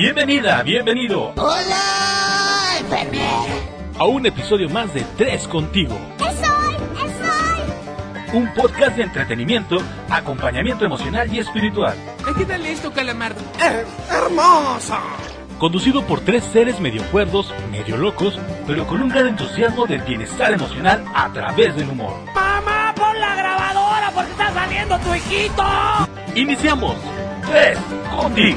Bienvenida, bienvenido. Hola, enfermera. A un episodio más de Tres Contigo. ¡Soy! ¡Soy! Un podcast de entretenimiento, acompañamiento emocional y espiritual. Ayúdale esto, calamardo. Eh, ¡Hermosa! Conducido por tres seres medio cuerdos, medio locos, pero con un gran entusiasmo del bienestar emocional a través del humor. ¡Mamá, pon la grabadora porque está saliendo tu hijito! Iniciamos. Tres Contigo.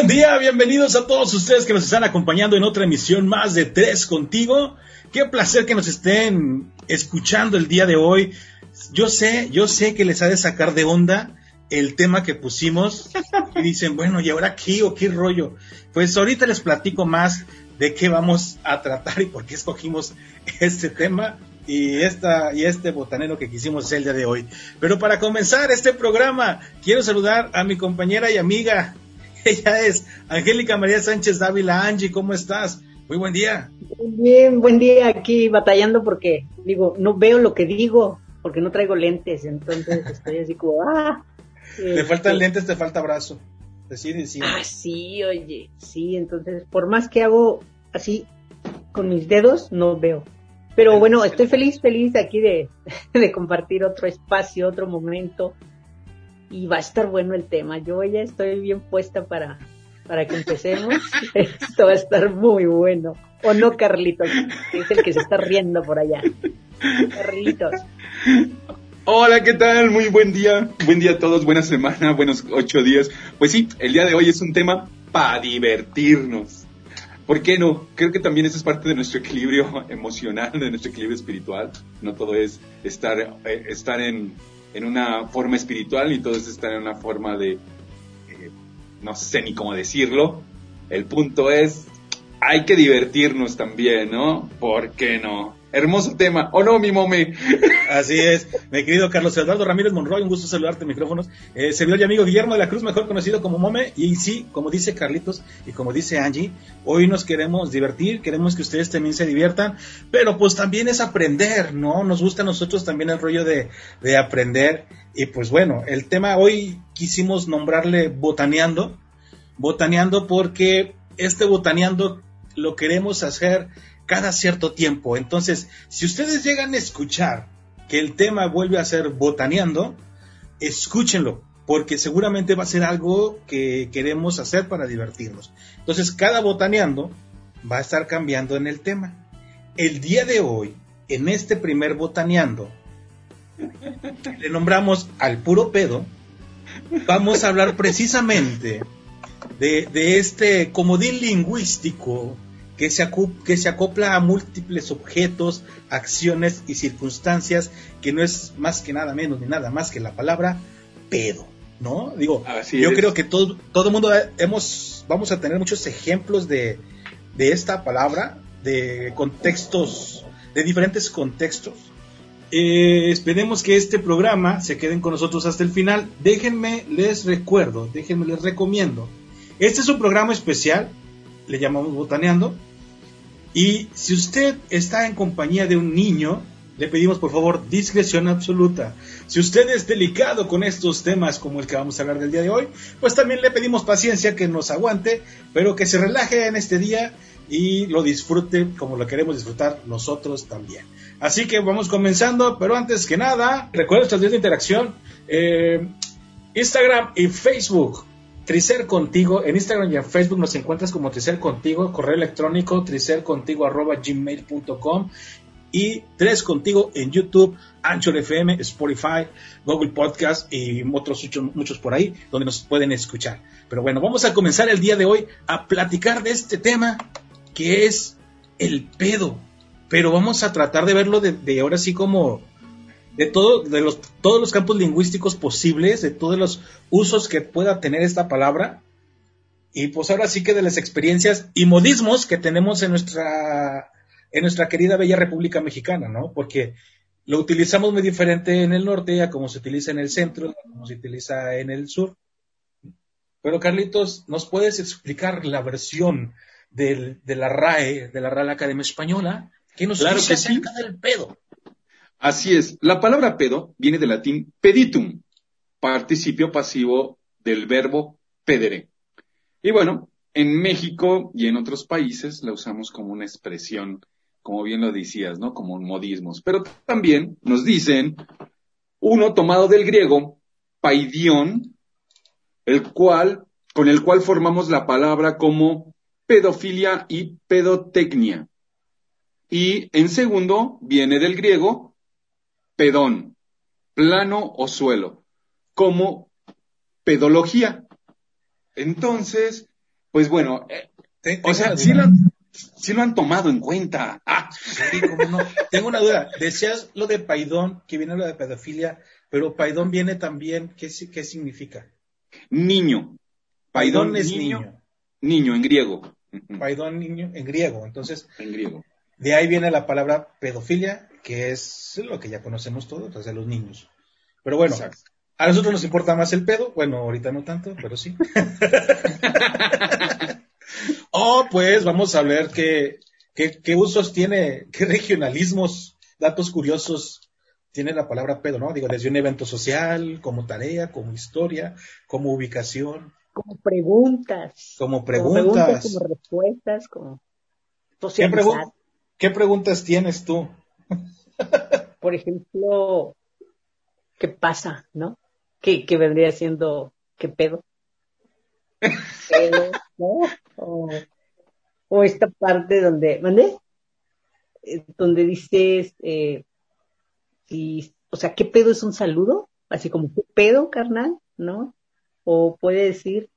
Buen día, bienvenidos a todos ustedes que nos están acompañando en otra emisión más de Tres Contigo. Qué placer que nos estén escuchando el día de hoy. Yo sé, yo sé que les ha de sacar de onda el tema que pusimos y dicen, bueno, ¿y ahora qué o qué rollo? Pues ahorita les platico más de qué vamos a tratar y por qué escogimos este tema y, esta, y este botanero que quisimos el día de hoy. Pero para comenzar este programa, quiero saludar a mi compañera y amiga. Ella es Angélica María Sánchez Dávila. Angie, ¿cómo estás? Muy buen día. Bien, buen día aquí batallando porque digo, no veo lo que digo porque no traigo lentes, entonces estoy así como, ah. Te faltan lentes, te falta brazo. Decir, decir. Ah, sí, oye, sí, entonces por más que hago así con mis dedos, no veo. Pero bueno, estoy feliz, feliz aquí de, de compartir otro espacio, otro momento. Y va a estar bueno el tema. Yo ya estoy bien puesta para, para que empecemos. Esto va a estar muy bueno. ¿O no, Carlitos? Que es el que se está riendo por allá. Carlitos. Hola, ¿qué tal? Muy buen día. Buen día a todos, buena semana, buenos ocho días. Pues sí, el día de hoy es un tema para divertirnos. ¿Por qué no? Creo que también eso es parte de nuestro equilibrio emocional, de nuestro equilibrio espiritual. No todo es estar, eh, estar en, en una forma espiritual y todo es estar en una forma de, eh, no sé ni cómo decirlo. El punto es, hay que divertirnos también, ¿no? ¿Por qué no? Hermoso tema, ¿o no, mi mome? Así es, mi querido Carlos Eduardo Ramírez Monroy, un gusto saludarte, micrófonos. Eh, servidor y amigo Guillermo de la Cruz, mejor conocido como Mome. Y sí, como dice Carlitos y como dice Angie, hoy nos queremos divertir, queremos que ustedes también se diviertan, pero pues también es aprender, ¿no? Nos gusta a nosotros también el rollo de, de aprender. Y pues bueno, el tema hoy quisimos nombrarle botaneando, botaneando porque este botaneando lo queremos hacer cada cierto tiempo. Entonces, si ustedes llegan a escuchar que el tema vuelve a ser botaneando, escúchenlo, porque seguramente va a ser algo que queremos hacer para divertirnos. Entonces, cada botaneando va a estar cambiando en el tema. El día de hoy, en este primer botaneando, le nombramos al puro pedo, vamos a hablar precisamente de, de este comodín lingüístico que se, que se, acopla a múltiples objetos, acciones y circunstancias, que no es más que nada menos ni nada más que la palabra pedo, ¿no? Digo, Así yo es. creo que todo, todo el mundo hemos, vamos a tener muchos ejemplos de, de esta palabra, de contextos, de diferentes contextos. Eh, esperemos que este programa se queden con nosotros hasta el final. Déjenme, les recuerdo, déjenme, les recomiendo. Este es un programa especial, le llamamos Botaneando. Y si usted está en compañía de un niño, le pedimos por favor discreción absoluta. Si usted es delicado con estos temas como el que vamos a hablar del día de hoy, pues también le pedimos paciencia, que nos aguante, pero que se relaje en este día y lo disfrute como lo queremos disfrutar nosotros también. Así que vamos comenzando, pero antes que nada, recuerda nuestras vías de interacción, eh, Instagram y Facebook. Tricer Contigo, en Instagram y en Facebook nos encuentras como Tricer Contigo, correo electrónico tricercontigo arroba gmail.com y Tres Contigo en YouTube, Anchor FM, Spotify, Google Podcast y otros muchos, muchos por ahí donde nos pueden escuchar. Pero bueno, vamos a comenzar el día de hoy a platicar de este tema que es el pedo. Pero vamos a tratar de verlo de, de ahora sí como de todo, de los, todos los campos lingüísticos posibles, de todos los usos que pueda tener esta palabra. Y pues ahora sí que de las experiencias y modismos que tenemos en nuestra, en nuestra querida bella República Mexicana, ¿no? Porque lo utilizamos muy diferente en el norte a como se utiliza en el centro, a como se utiliza en el sur. Pero Carlitos, ¿nos puedes explicar la versión del, de la RAE, de la Real Academia Española? ¿Qué nos Claro dice que sí. acerca del pedo? Así es. La palabra pedo viene del latín peditum, participio pasivo del verbo pedere. Y bueno, en México y en otros países la usamos como una expresión, como bien lo decías, ¿no? Como un modismos. Pero también nos dicen uno tomado del griego, paidión, el cual, con el cual formamos la palabra como pedofilia y pedotecnia. Y en segundo viene del griego pedón, plano o suelo, como pedología. Entonces, pues bueno, eh, o sea, sí lo, han, sí lo, han tomado en cuenta. Ah. Sí, no. Tengo una duda. Decías lo de paidón, que viene lo de pedofilia, pero paidón viene también, ¿qué, qué significa? Niño. Paidón, es niño. niño. Niño en griego. Paidón niño en griego. Entonces, En griego. de ahí viene la palabra pedofilia, que es lo que ya conocemos todos, o sea, los niños. Pero bueno, Exacto. a nosotros nos importa más el pedo. Bueno, ahorita no tanto, pero sí. oh, pues vamos a ver qué, qué, qué usos tiene, qué regionalismos, datos curiosos tiene la palabra pedo, ¿no? Digo, desde un evento social, como tarea, como historia, como ubicación, Como preguntas. como Como preguntas, como respuestas, como ¿Qué, pregun- qué preguntas tienes tú? Por ejemplo, ¿qué pasa, no? ¿Qué, qué vendría siendo qué pedo? Pedo, ¿no? O, o esta parte donde, ¿mandé? Eh, Donde dices, eh, si, o sea, ¿qué pedo es un saludo? Así como, ¿qué pedo, carnal? ¿No? O puede decir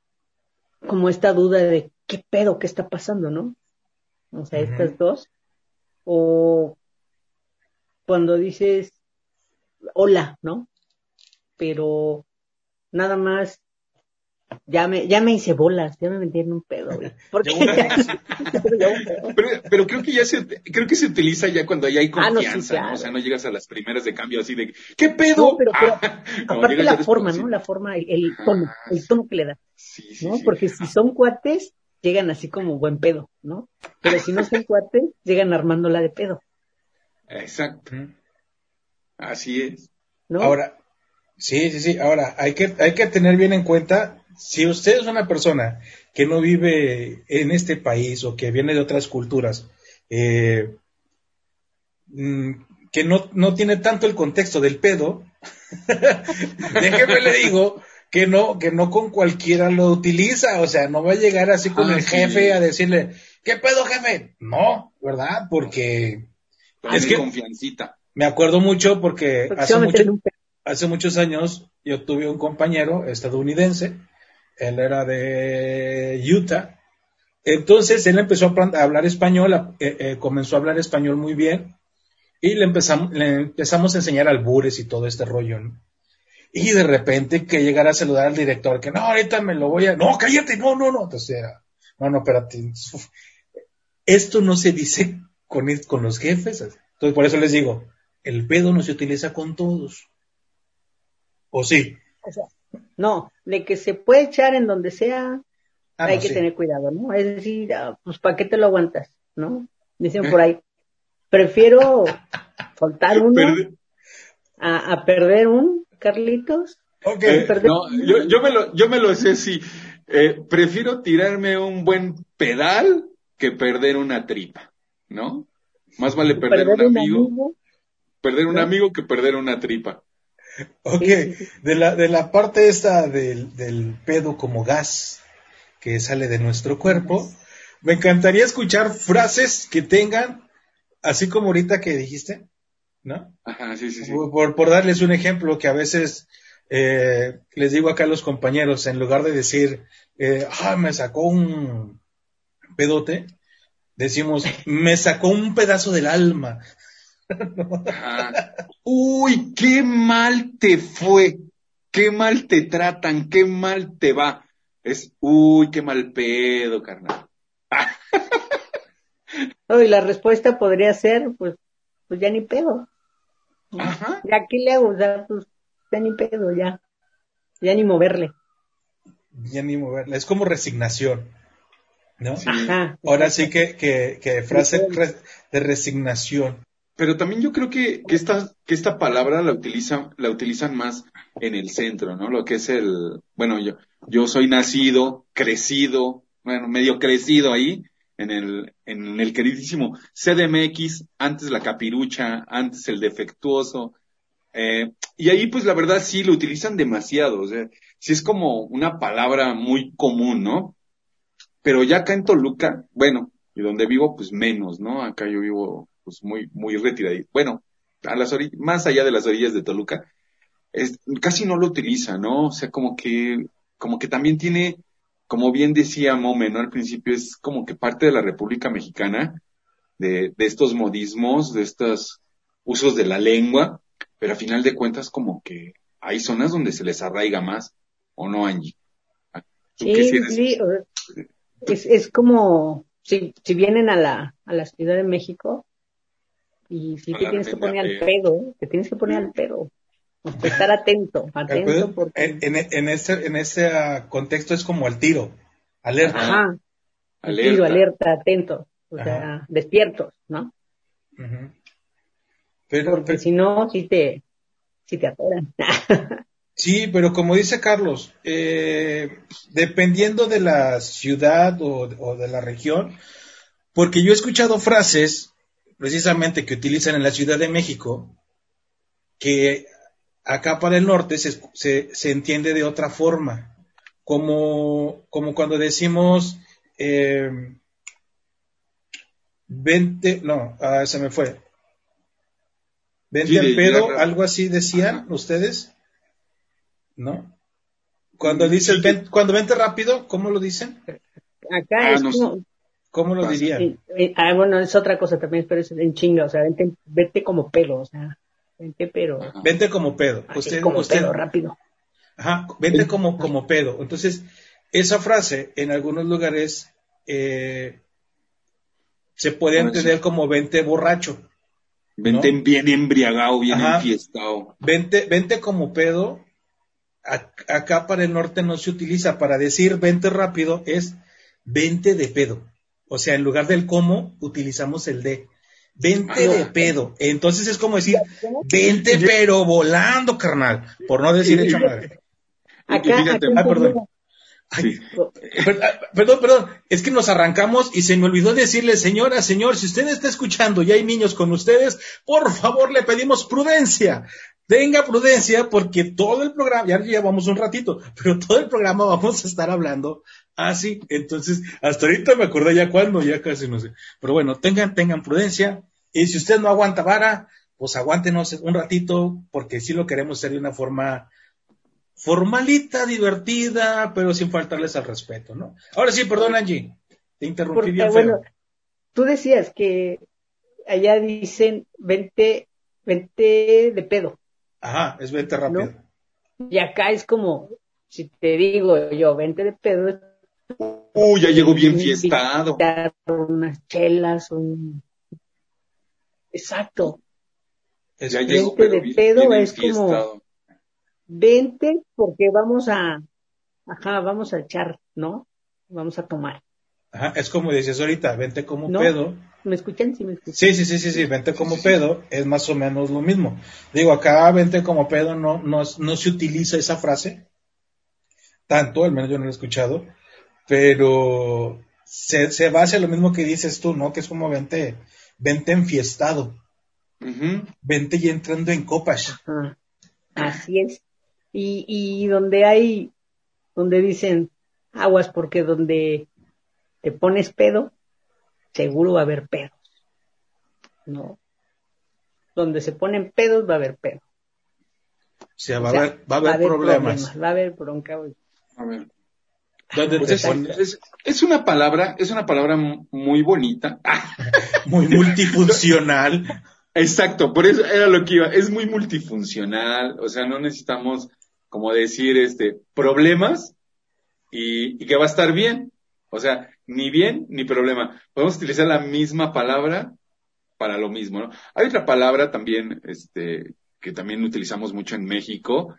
como esta duda de, ¿qué pedo? ¿Qué está pasando? ¿No? O sea, estas dos. O cuando dices hola, ¿no? Pero nada más ya me, ya me hice bolas, ya me metí en un pedo, güey. Pero, pero creo que ya se, creo que se utiliza ya cuando ya hay Ah, no, sí, confianza, claro. ¿no? O sea, no llegas a las primeras de cambio así de, ¿qué pedo? No, pero- pero Ah, no, Aparte la forma, ¿no? La forma, el, el tono, el tono que le da, Sí, sí, ¿no? sí. Porque si son cuates, llegan así como buen pedo, ¿no? Pero si no son cuates, llegan armándola de pedo, Exacto, así es. ¿no? Ahora, sí, sí, sí. Ahora, hay que, hay que tener bien en cuenta, si usted es una persona que no vive en este país o que viene de otras culturas, eh, mm, que no, no tiene tanto el contexto del pedo, déjeme le digo que no, que no con cualquiera lo utiliza, o sea, no va a llegar así con Ah, el sí. jefe a decirle, ¿qué pedo, jefe? No, ¿verdad? Porque Con Es que- confiancita. me acuerdo mucho porque hace mucho, muchos años yo tuve un compañero estadounidense, él era de Utah, entonces él empezó a hablar español, a- eh, eh, comenzó a hablar español muy bien y le empezamos, le empezamos a enseñar albures y todo este rollo. ¿no? Y de repente que llegara a saludar al director, que no, ahorita me lo voy a... No, cállate, no, no, no. Entonces era, no, no, espérate. Uf. Esto no se dice con, con los jefes. Entonces por eso les digo, el pedo no se utiliza con todos. ¿O sí? O sea, no, de que se puede echar en donde sea, Ah, hay no, que sí. tener cuidado, ¿no? Es decir, ah, pues ¿para qué te lo aguantas? ¿No? Dicen por ahí, prefiero soltar uno Perde- a, a perder un, Carlitos. Ok. Eh, no, yo, yo me lo, yo me lo sé, sí. Eh, prefiero tirarme un buen pedal que perder una tripa, ¿no? Más vale perder, un amigo, perder un ¿no? amigo que perder una tripa. Ok, de la, de la parte esta del, del pedo como gas que sale de nuestro cuerpo, me encantaría escuchar frases que tengan, así como ahorita que dijiste, ¿no? Ajá, sí, sí, sí. Por, por darles un ejemplo que a veces eh, les digo acá a los compañeros, en lugar de decir, eh, ah, me sacó un pedote, decimos, me sacó un pedazo del alma. Ajá. Uy, qué mal te fue, qué mal te tratan, qué mal te va. Es, uy, qué mal pedo, carnal. No, y la respuesta podría ser, pues, pues ya ni pedo. Ajá. Ya, ¿qué le hago? Sea, pues, ya ni pedo, ya. Ya ni moverle. Ya ni moverla, es como resignación, ¿no? Sí. Ahora sí que, que, que frase de resignación. pero también yo creo que, que esta, que esta palabra la utilizan, la utilizan más en el centro, ¿no? Lo que es el, bueno, yo, yo soy nacido, crecido, bueno, medio crecido ahí, en el, en el queridísimo CDMX, antes la capirucha, antes el defectuoso, eh, y ahí pues la verdad sí lo utilizan demasiado, o sea, sí es como una palabra muy común, ¿no? Pero ya acá en Toluca, bueno, y donde vivo pues menos, ¿no? Acá yo vivo pues muy, muy retirado. Bueno, a las orillas, más allá de las orillas de Toluca, es, casi no lo utiliza, ¿no? O sea, como que, como que también tiene, como bien decía Mome, ¿no? Al principio es como que parte de la República Mexicana, de, de estos modismos, de estos usos de la lengua, pero a final de cuentas como que hay zonas donde se les arraiga más, ¿o no, Angie? ¿Tú qué Sí, sientes? sí, o- es, es como si, si vienen a la, a la Ciudad de México y si te tienes que poner al pedo, te tienes que poner al pedo. O sea, estar atento, atento porque... En, en, en ese, en ese contexto es como el tiro, alerta. Ajá, Alerta. tiro, alerta, atento, o Ajá. sea, despiertos, ¿no? Pero, Porque pero- si no, sí te, sí te atoran. sí, pero como dice Carlos, eh, dependiendo de la ciudad o, o de la región, porque yo he escuchado frases precisamente que utilizan en la Ciudad de México que acá para el norte se, se, se entiende de otra forma, como, como cuando decimos eh, vente, no, ah, se me fue. Vente Sí, al de pedo, algo así decían Ajá. ustedes, ¿no? Cuando que- ven- cuando vente rápido, ¿cómo lo dicen? Acá Ah, es no como, ¿Cómo lo dirían? eh, eh, ah, bueno, es otra cosa también, pero es en chinga, o sea, vente, vete como pedo, o sea, vente pero, Ajá. Vente como pedo. así Usted, como usted, pedo, rápido. Ajá, vente como, como pedo. Entonces, esa frase en algunos lugares eh, se puede Bueno, entender sí. como vente borracho. Vente ¿no? bien embriagado, bien Ajá. enfiestado. Vente, vente como pedo. Ac- Acá para el norte no se utiliza. Para decir vente rápido es vente de pedo. O sea, en lugar del cómo, utilizamos el de. Vente Ah. de pedo. Entonces es como decir, vente pero volando, carnal. Por no decir hecha madre. Acá, fíjate, acá ah, perdón. Ah, Perdón, perdón, es que nos arrancamos y se me olvidó decirle, señora, señor, si usted está escuchando y hay niños con ustedes, por favor le pedimos prudencia. Tenga prudencia porque todo el programa, ya llevamos un ratito, pero todo el programa vamos a estar hablando así. Entonces, hasta ahorita me acordé ya cuándo, ya casi no sé. Pero bueno, tengan, tengan prudencia. Y si usted no aguanta vara, pues aguántenos un ratito porque sí lo queremos hacer de una forma formalita, divertida, pero sin faltarles al respeto, ¿no? Ahora sí, perdón, Angie, te interrumpí Porque, bien feo. bueno, tú decías que allá dicen vente, vente de pedo. Ajá, es vente rápido. Y acá es como, si te digo yo, vente de pedo, Uy, ya llegó bien fiestado. unas chelas, un... Exacto. Es- Ya es- llegó, Vente pero de bien, pedo bien es como-. Vente porque vamos a, ajá, vamos a echar, ¿no? Vamos a tomar. ajá, es como dices ahorita, vente como ¿No? pedo. ¿Me escuchan? Sí, me escuchan. Sí, sí, sí, sí, sí, vente como pedo es más o menos lo mismo. Digo, acá vente como pedo no, no, no se utiliza esa frase tanto, al menos yo no lo he escuchado, pero se, se basa en lo mismo que dices tú, ¿no? Que es como vente, vente enfiestado, Ujú. vente y entrando en copas. Así es. Y, y donde hay, donde dicen aguas porque donde te pones pedo, seguro va a haber pedos. ¿No? Donde se ponen pedos va a haber pedos. O sea, va, O sea, a haber, va a haber problemas. Va a haber bronca. A ver. Pues te es, pones es- es una palabra, es una palabra muy bonita. muy multifuncional. Exacto, por eso era lo que iba. Es muy multifuncional, o sea, no necesitamos, como decir, este, problemas y, y que va a estar bien. O sea, ni bien ni problema. Podemos utilizar la misma palabra para lo mismo, ¿no? Hay otra palabra también, este, que también utilizamos mucho en México,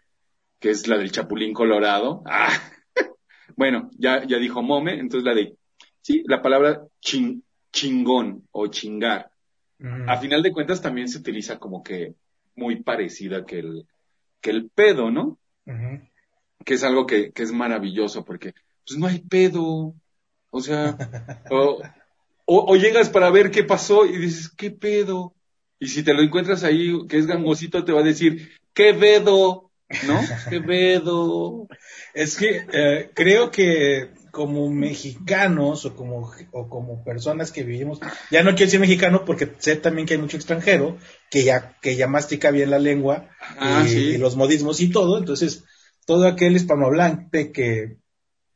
que es la del chapulín colorado. Ah, bueno, ya, ya dijo Mome, entonces la de, sí, la palabra chin- chingón o chingar. A final de cuentas también se utiliza como que muy parecida que el, que el pedo, ¿no? Que es algo que, que es maravilloso porque pues no hay pedo. O sea, o, o- o llegas para ver qué pasó y dices, ¿qué pedo? Y si te lo encuentras ahí, que es gangosito, te va a decir, ¿qué vedo? ¿No? ¿Qué vedo? Es que eh, creo que como mexicanos o como, o como personas que vivimos, ya no quiero decir mexicano porque sé también que hay mucho extranjero que ya, que ya mastica bien la lengua Ah, y, sí. y los modismos y todo, entonces todo aquel hispanohablante que,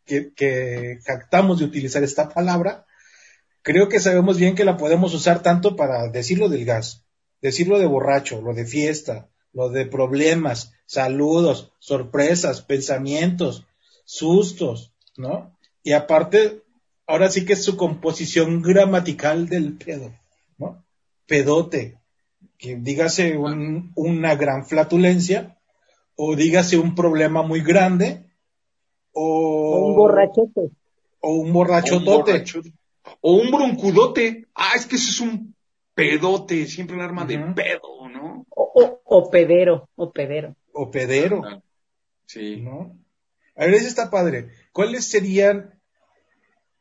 que, que de utilizar esta palabra, creo que sabemos bien que la podemos usar tanto para decirlo del gas, decirlo de borracho, lo de fiesta, lo de problemas, saludos, sorpresas, pensamientos, sustos, ¿no? Y aparte, ahora sí que es su composición gramatical del pedo, ¿no? Pedote, que dígase un- una gran flatulencia, o dígase un problema muy grande, o, O un borrachote. o un O un borrachotote. borracho- O un broncudote. Ah, es que eso es un pedote, siempre un arma de pedo, ¿no? O, o, o pedero, o pedero. o pedero, Ah, Sí. ¿no? A ver, eso está padre. ¿Cuáles serían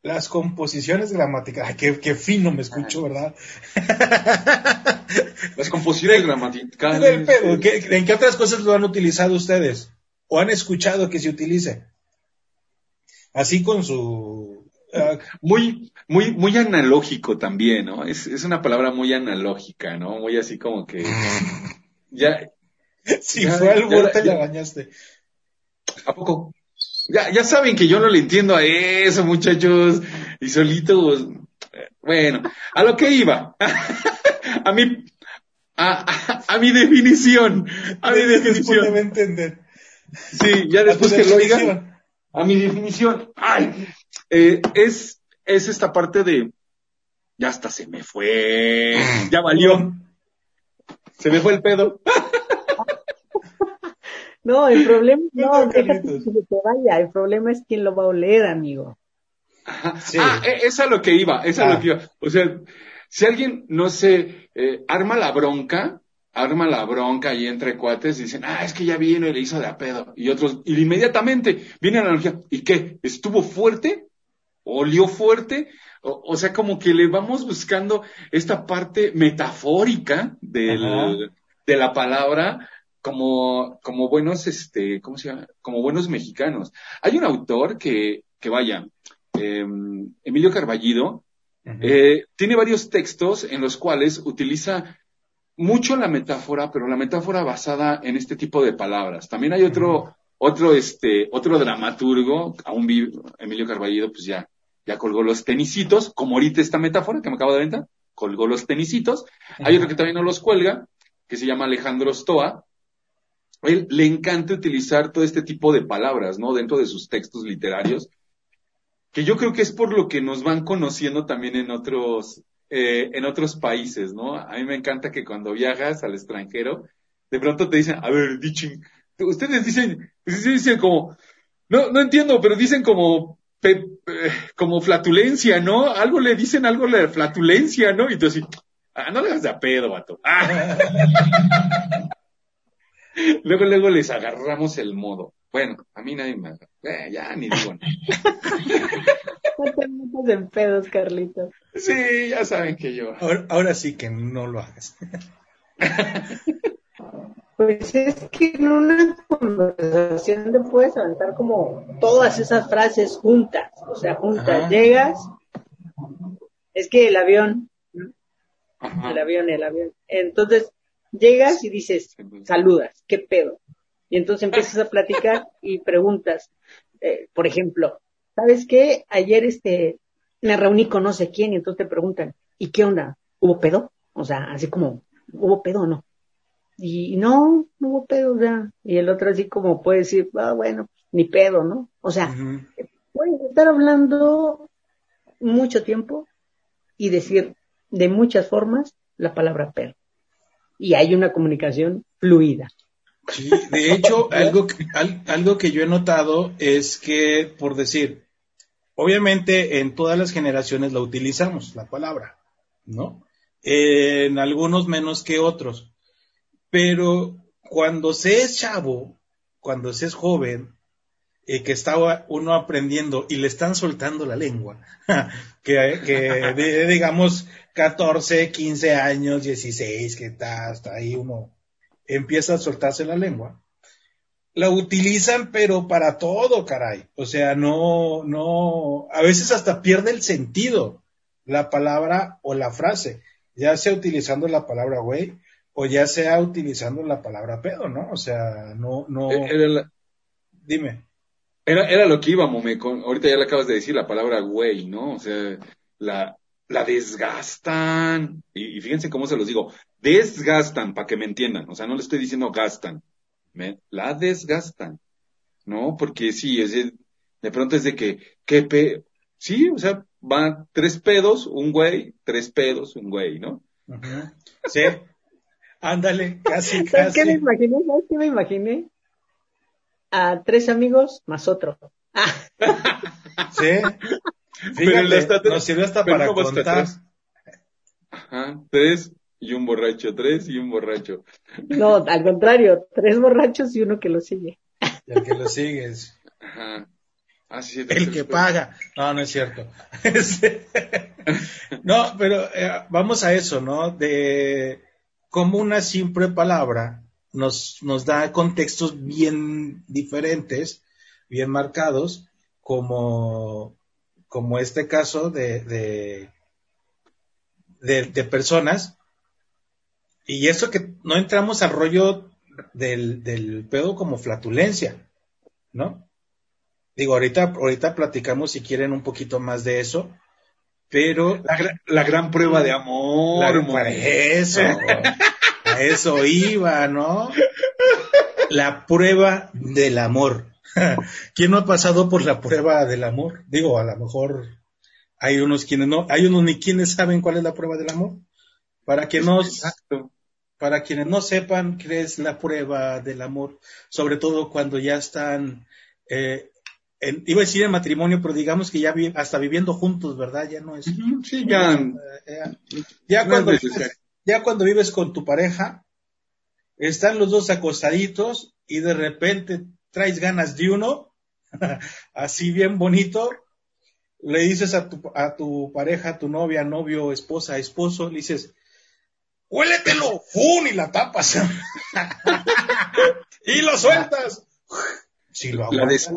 las composiciones gramaticales? Ay, qué, qué fino me escucho, ¿verdad? Las composiciones gramaticales. pedo. ¿Qué- ¿En qué otras cosas lo han utilizado ustedes? ¿O han escuchado que se utilice? Así con su... ah, Muy, muy, muy analógico también, ¿no? Es, es una palabra muy analógica, ¿no? Muy así como que. Ya, si Ya, fue al ya. la bañaste. ¿a poco? Ya, ya saben que yo no le entiendo a eso, muchachos. Y solitos. Bueno, a lo que iba. a mi, a, a, a mi definición. A mi definición. entender. Sí, ya después que lo definición. A mi definición. Ay, eh, es, es esta parte de. Ya hasta se me fue. Ya valió. Se me fue el pedo. No, el problema, no, No, déjate que se te vaya. El problema es quién lo va a oler, amigo. Ajá. Sí. Ah, e- es a lo que iba, es a Ah. lo que iba. O sea, si alguien, no sé, eh, arma la bronca, arma la bronca y entre cuates y dicen, ah, es que ya vino y le hizo de a pedo. Y otros, y inmediatamente viene la analogía, ¿y qué? ¿Estuvo fuerte? ¿Olió fuerte? O, o sea, como que le vamos buscando esta parte metafórica del, Ajá. de la palabra como, como buenos, este, ¿cómo se llama? Como buenos mexicanos. Hay un autor que, que vaya, eh, Emilio Carballido, eh, tiene varios textos en los cuales utiliza mucho la metáfora, pero la metáfora basada en este tipo de palabras. También hay otro, otro, este, otro dramaturgo, aún vive, Emilio Carballido, pues ya, ya colgó los tenisitos, como ahorita esta metáfora que me acabo de aventar, colgó los tenisitos. Hay otro que también no los cuelga, que se llama Alejandro Stoa. Él le encanta utilizar todo este tipo de palabras, ¿no? Dentro de sus textos literarios que yo creo que es por lo que nos van conociendo también en otros, eh, en otros países, ¿no? A mí me encanta que cuando viajas al extranjero, de pronto te dicen, a ver, dicen, ustedes dicen, ustedes dicen como, no, no entiendo, pero dicen como, eh, como flatulencia, ¿no? Algo le dicen algo de flatulencia, ¿no? Y tú así, ah, no le hagas de a pedo, vato. Ah. luego, luego les agarramos el modo. Bueno, a mí nadie me. Eh, ya ni digo nada. No te metas en pedos, Carlitos. Sí, ya saben que yo. Ahora, ahora sí que no lo hagas. Pues es que en una conversación te puedes aventar como todas esas frases juntas, o sea, juntas. Ajá. Llegas, es que el avión, el avión, el avión. Entonces, llegas y dices, saludas, ¿qué pedo? Y entonces empiezas a platicar y preguntas, eh, por ejemplo, ¿sabes qué? Ayer este, me reuní con no sé quién y entonces te preguntan, ¿y qué onda? ¿Hubo pedo? O sea, así como, ¿hubo pedo o no? Y no, no hubo pedo, sea, y el otro así como puede decir, ah, bueno, ni pedo, ¿no? O sea, puedes estar hablando mucho tiempo y decir de muchas formas la palabra perro. Y hay una comunicación fluida. Sí, de hecho, algo, que- al- algo que yo he notado es que, por decir, obviamente en todas las generaciones la utilizamos, la palabra, ¿no? en algunos menos que otros. Pero cuando se es chavo, cuando se es joven, eh, que estaba uno aprendiendo y le están soltando la lengua, que, que de- digamos 14, 15 años, 16, que está hasta ahí uno empieza a soltarse la lengua, la utilizan pero para todo, caray. O sea, no, no, a veces hasta pierde el sentido la palabra o la frase, ya sea utilizando la palabra güey o ya sea utilizando la palabra pedo, ¿no? O sea, no, no, Eh, Era, la- dime. era, era lo que iba, Mome. Con, ahorita ya le acabas de decir la palabra güey, ¿no? O sea, la, la desgastan. Y, y fíjense cómo se los digo. Desgastan, para que me entiendan. O sea, no le estoy diciendo gastan. ¿me? La desgastan. ¿No? Porque sí, es de, de pronto es de que, ¿qué pe... Sí, o sea, van tres pedos, un güey, tres pedos, un güey, ¿no? Sí. Ándale, casi, ¿Sabes qué me casi. imaginé? ¿Sabes qué me imaginé? A tres amigos más otro. Ah, Sí. Pero Fíjate, está- nos sirvió hasta pero para contar. tres. Ajá, tres y un borracho, tres y un borracho. no, al contrario, tres borrachos y uno que lo sigue. El que lo sigues. Ajá. Ah, sí, sí, El que paga. No, no es cierto. Este, no, pero eh, vamos a eso, ¿no? De cómo una simple palabra nos, nos da contextos bien diferentes, bien marcados, como, como este caso de, de, de, de personas. Y eso que no entramos al rollo del, del pedo como flatulencia, ¿no? Digo, ahorita, ahorita platicamos si quieren un poquito más de eso, pero La, la gran prueba de amor. la- para eso, a eso iba, ¿no? La prueba del amor. ¿Quién no ha pasado por la prueba del amor? Digo, a lo mejor hay unos quienes no, hay unos ni quienes saben cuál es la prueba del amor. Para que no, para quienes no sepan qué es la prueba del amor, sobre todo cuando ya están, eh, en- iba a decir en matrimonio, pero digamos que ya vi- hasta viviendo juntos, ¿verdad? Ya no es. Sí, ya. Eh, ya, No cuando ya cuando vives con tu pareja, están los dos acostaditos y de repente traes ganas de uno, así bien bonito, le dices a tu, a tu pareja, a tu novia, novio, esposa, esposo, le dices, huéletelo, ¡fun! y la tapas. y lo sueltas. Si lo La des-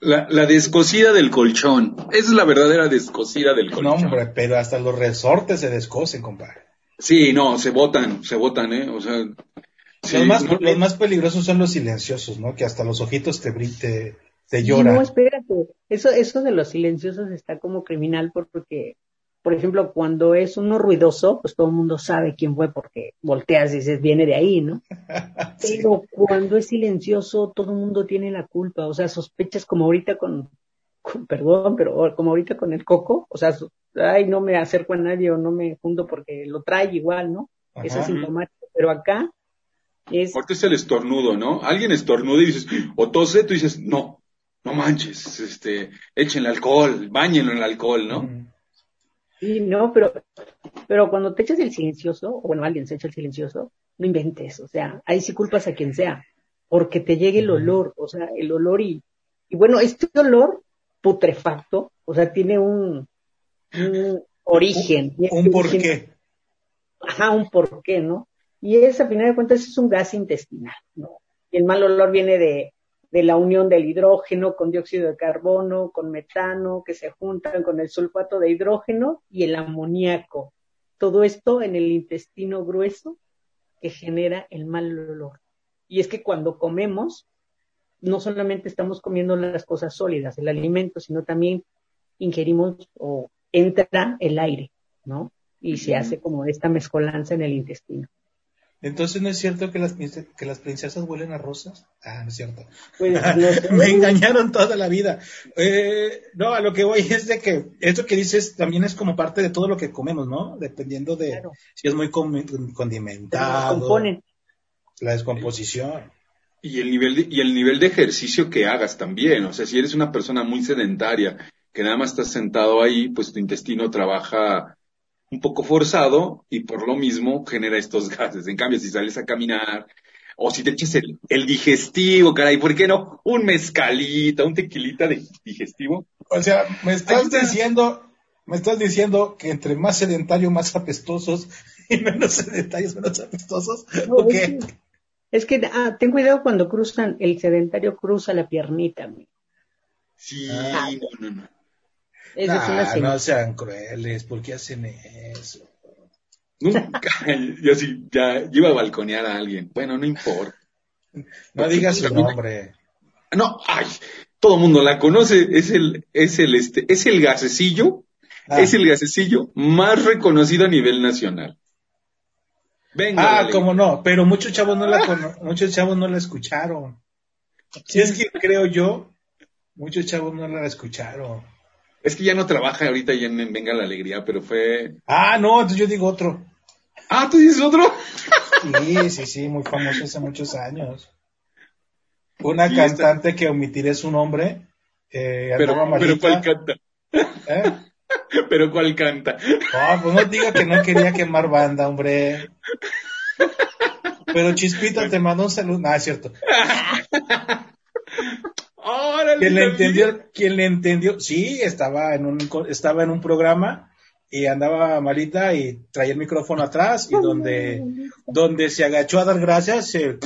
La, la descosida del colchón. Esa es la verdadera descosida del No, colchón. hombre, pero hasta los resortes se descosen, compadre. Sí, no, se botan, se botan, ¿eh? O sea. Sí, los, más, no- los más peligrosos son los silenciosos, ¿no? Que hasta los ojitos te, te, te lloran. No, espérate. Eso, eso de los silenciosos está como criminal porque, por ejemplo, cuando es uno ruidoso, pues todo el mundo sabe quién fue porque volteas y dices, viene de ahí, ¿no? Sí. Pero cuando es silencioso, todo el mundo tiene la culpa. O sea, sospechas como ahorita con, con- perdón, pero como ahorita con el coco. O sea, ay, no me acerco a nadie o no me junto porque lo trae igual, ¿no? Eso es Ajá. sintomático. Pero acá es, Porque es el estornudo, ¿no? Alguien estornuda y dices, o tose, tú dices, no, no manches, este, échenle alcohol, bañenlo en el alcohol, ¿no? Sí, no, pero, pero cuando te echas el silencioso, o bueno, alguien se echa el silencioso, no inventes. O sea, ahí sí culpas a quien sea. Porque te llegue el olor, o sea, el olor y, y bueno, este olor putrefacto, o sea, tiene un, un origen. Un origen- porqué. ajá, un porqué, ¿no? Y es, a final de cuentas, es un gas intestinal, ¿no? Y el mal olor viene de, de la unión del hidrógeno con dióxido de carbono, con metano, que se juntan con el sulfato de hidrógeno y el amoníaco. Todo esto en el intestino grueso que genera el mal olor. Y es que cuando comemos, no solamente estamos comiendo las cosas sólidas, el alimento, sino también ingerimos o entra el aire, ¿no? Y se hace como esta mezcolanza en el intestino. Entonces, ¿no es cierto que las, que las princesas huelen a rosas? Ah, no es cierto. Pues. Me engañaron toda la vida. Eh, no, a lo que voy es de que esto que dices también es como parte de todo lo que comemos, ¿no? Dependiendo de Claro. si es muy condimentado, componen. la descomposición. Y el nivel de, y el nivel de ejercicio que hagas también. O sea, si eres una persona muy sedentaria, que nada más estás sentado ahí, pues tu intestino trabaja un poco forzado y por lo mismo genera estos gases. En cambio, si sales a caminar o si te echas el, el digestivo, caray, ¿por qué no? Un mezcalita, un tequilita de digestivo. O sea, me estás está. diciendo, me estás diciendo que entre más sedentario, más apestosos y menos sedentarios, menos apestosos. No, ¿O es qué? que- Es que, ah, ten cuidado cuando cruzan, el sedentario cruza la piernita, amigo. Sí, Ah. no, no, no. Es una señal. no sean crueles, ¿por qué hacen eso? Nunca, yo sí, ya, yo iba a balconear a alguien. Bueno, no importa. No digas su nombre. No, ay, todo el mundo la conoce, es el, es el, este, es el gasecillo, Ah. es el gasecillo más reconocido a nivel nacional. Venga, Ah, dale. cómo no, pero muchos chavos no la cono- muchos chavos no la escucharon. Si es que creo yo, muchos chavos no la escucharon. Es que ya no trabaja ahorita ya en Venga la Alegría, pero fue... Ah, no, entonces yo digo otro. Ah, ¿tú dices otro? Sí, sí, sí, muy famoso hace muchos años. Una Sí, cantante que omitiré su nombre, eh, Pero, pero ¿cuál canta? ¿eh? Pero ¿cuál canta? No, pues no diga que no quería quemar banda, hombre. Pero Chispita te mandó un saludo. Ah, es cierto. Quien le entendió, quien le entendió, sí, estaba en un, co- estaba en un programa y andaba malita y traía el micrófono atrás y donde, donde se agachó a dar gracias, se,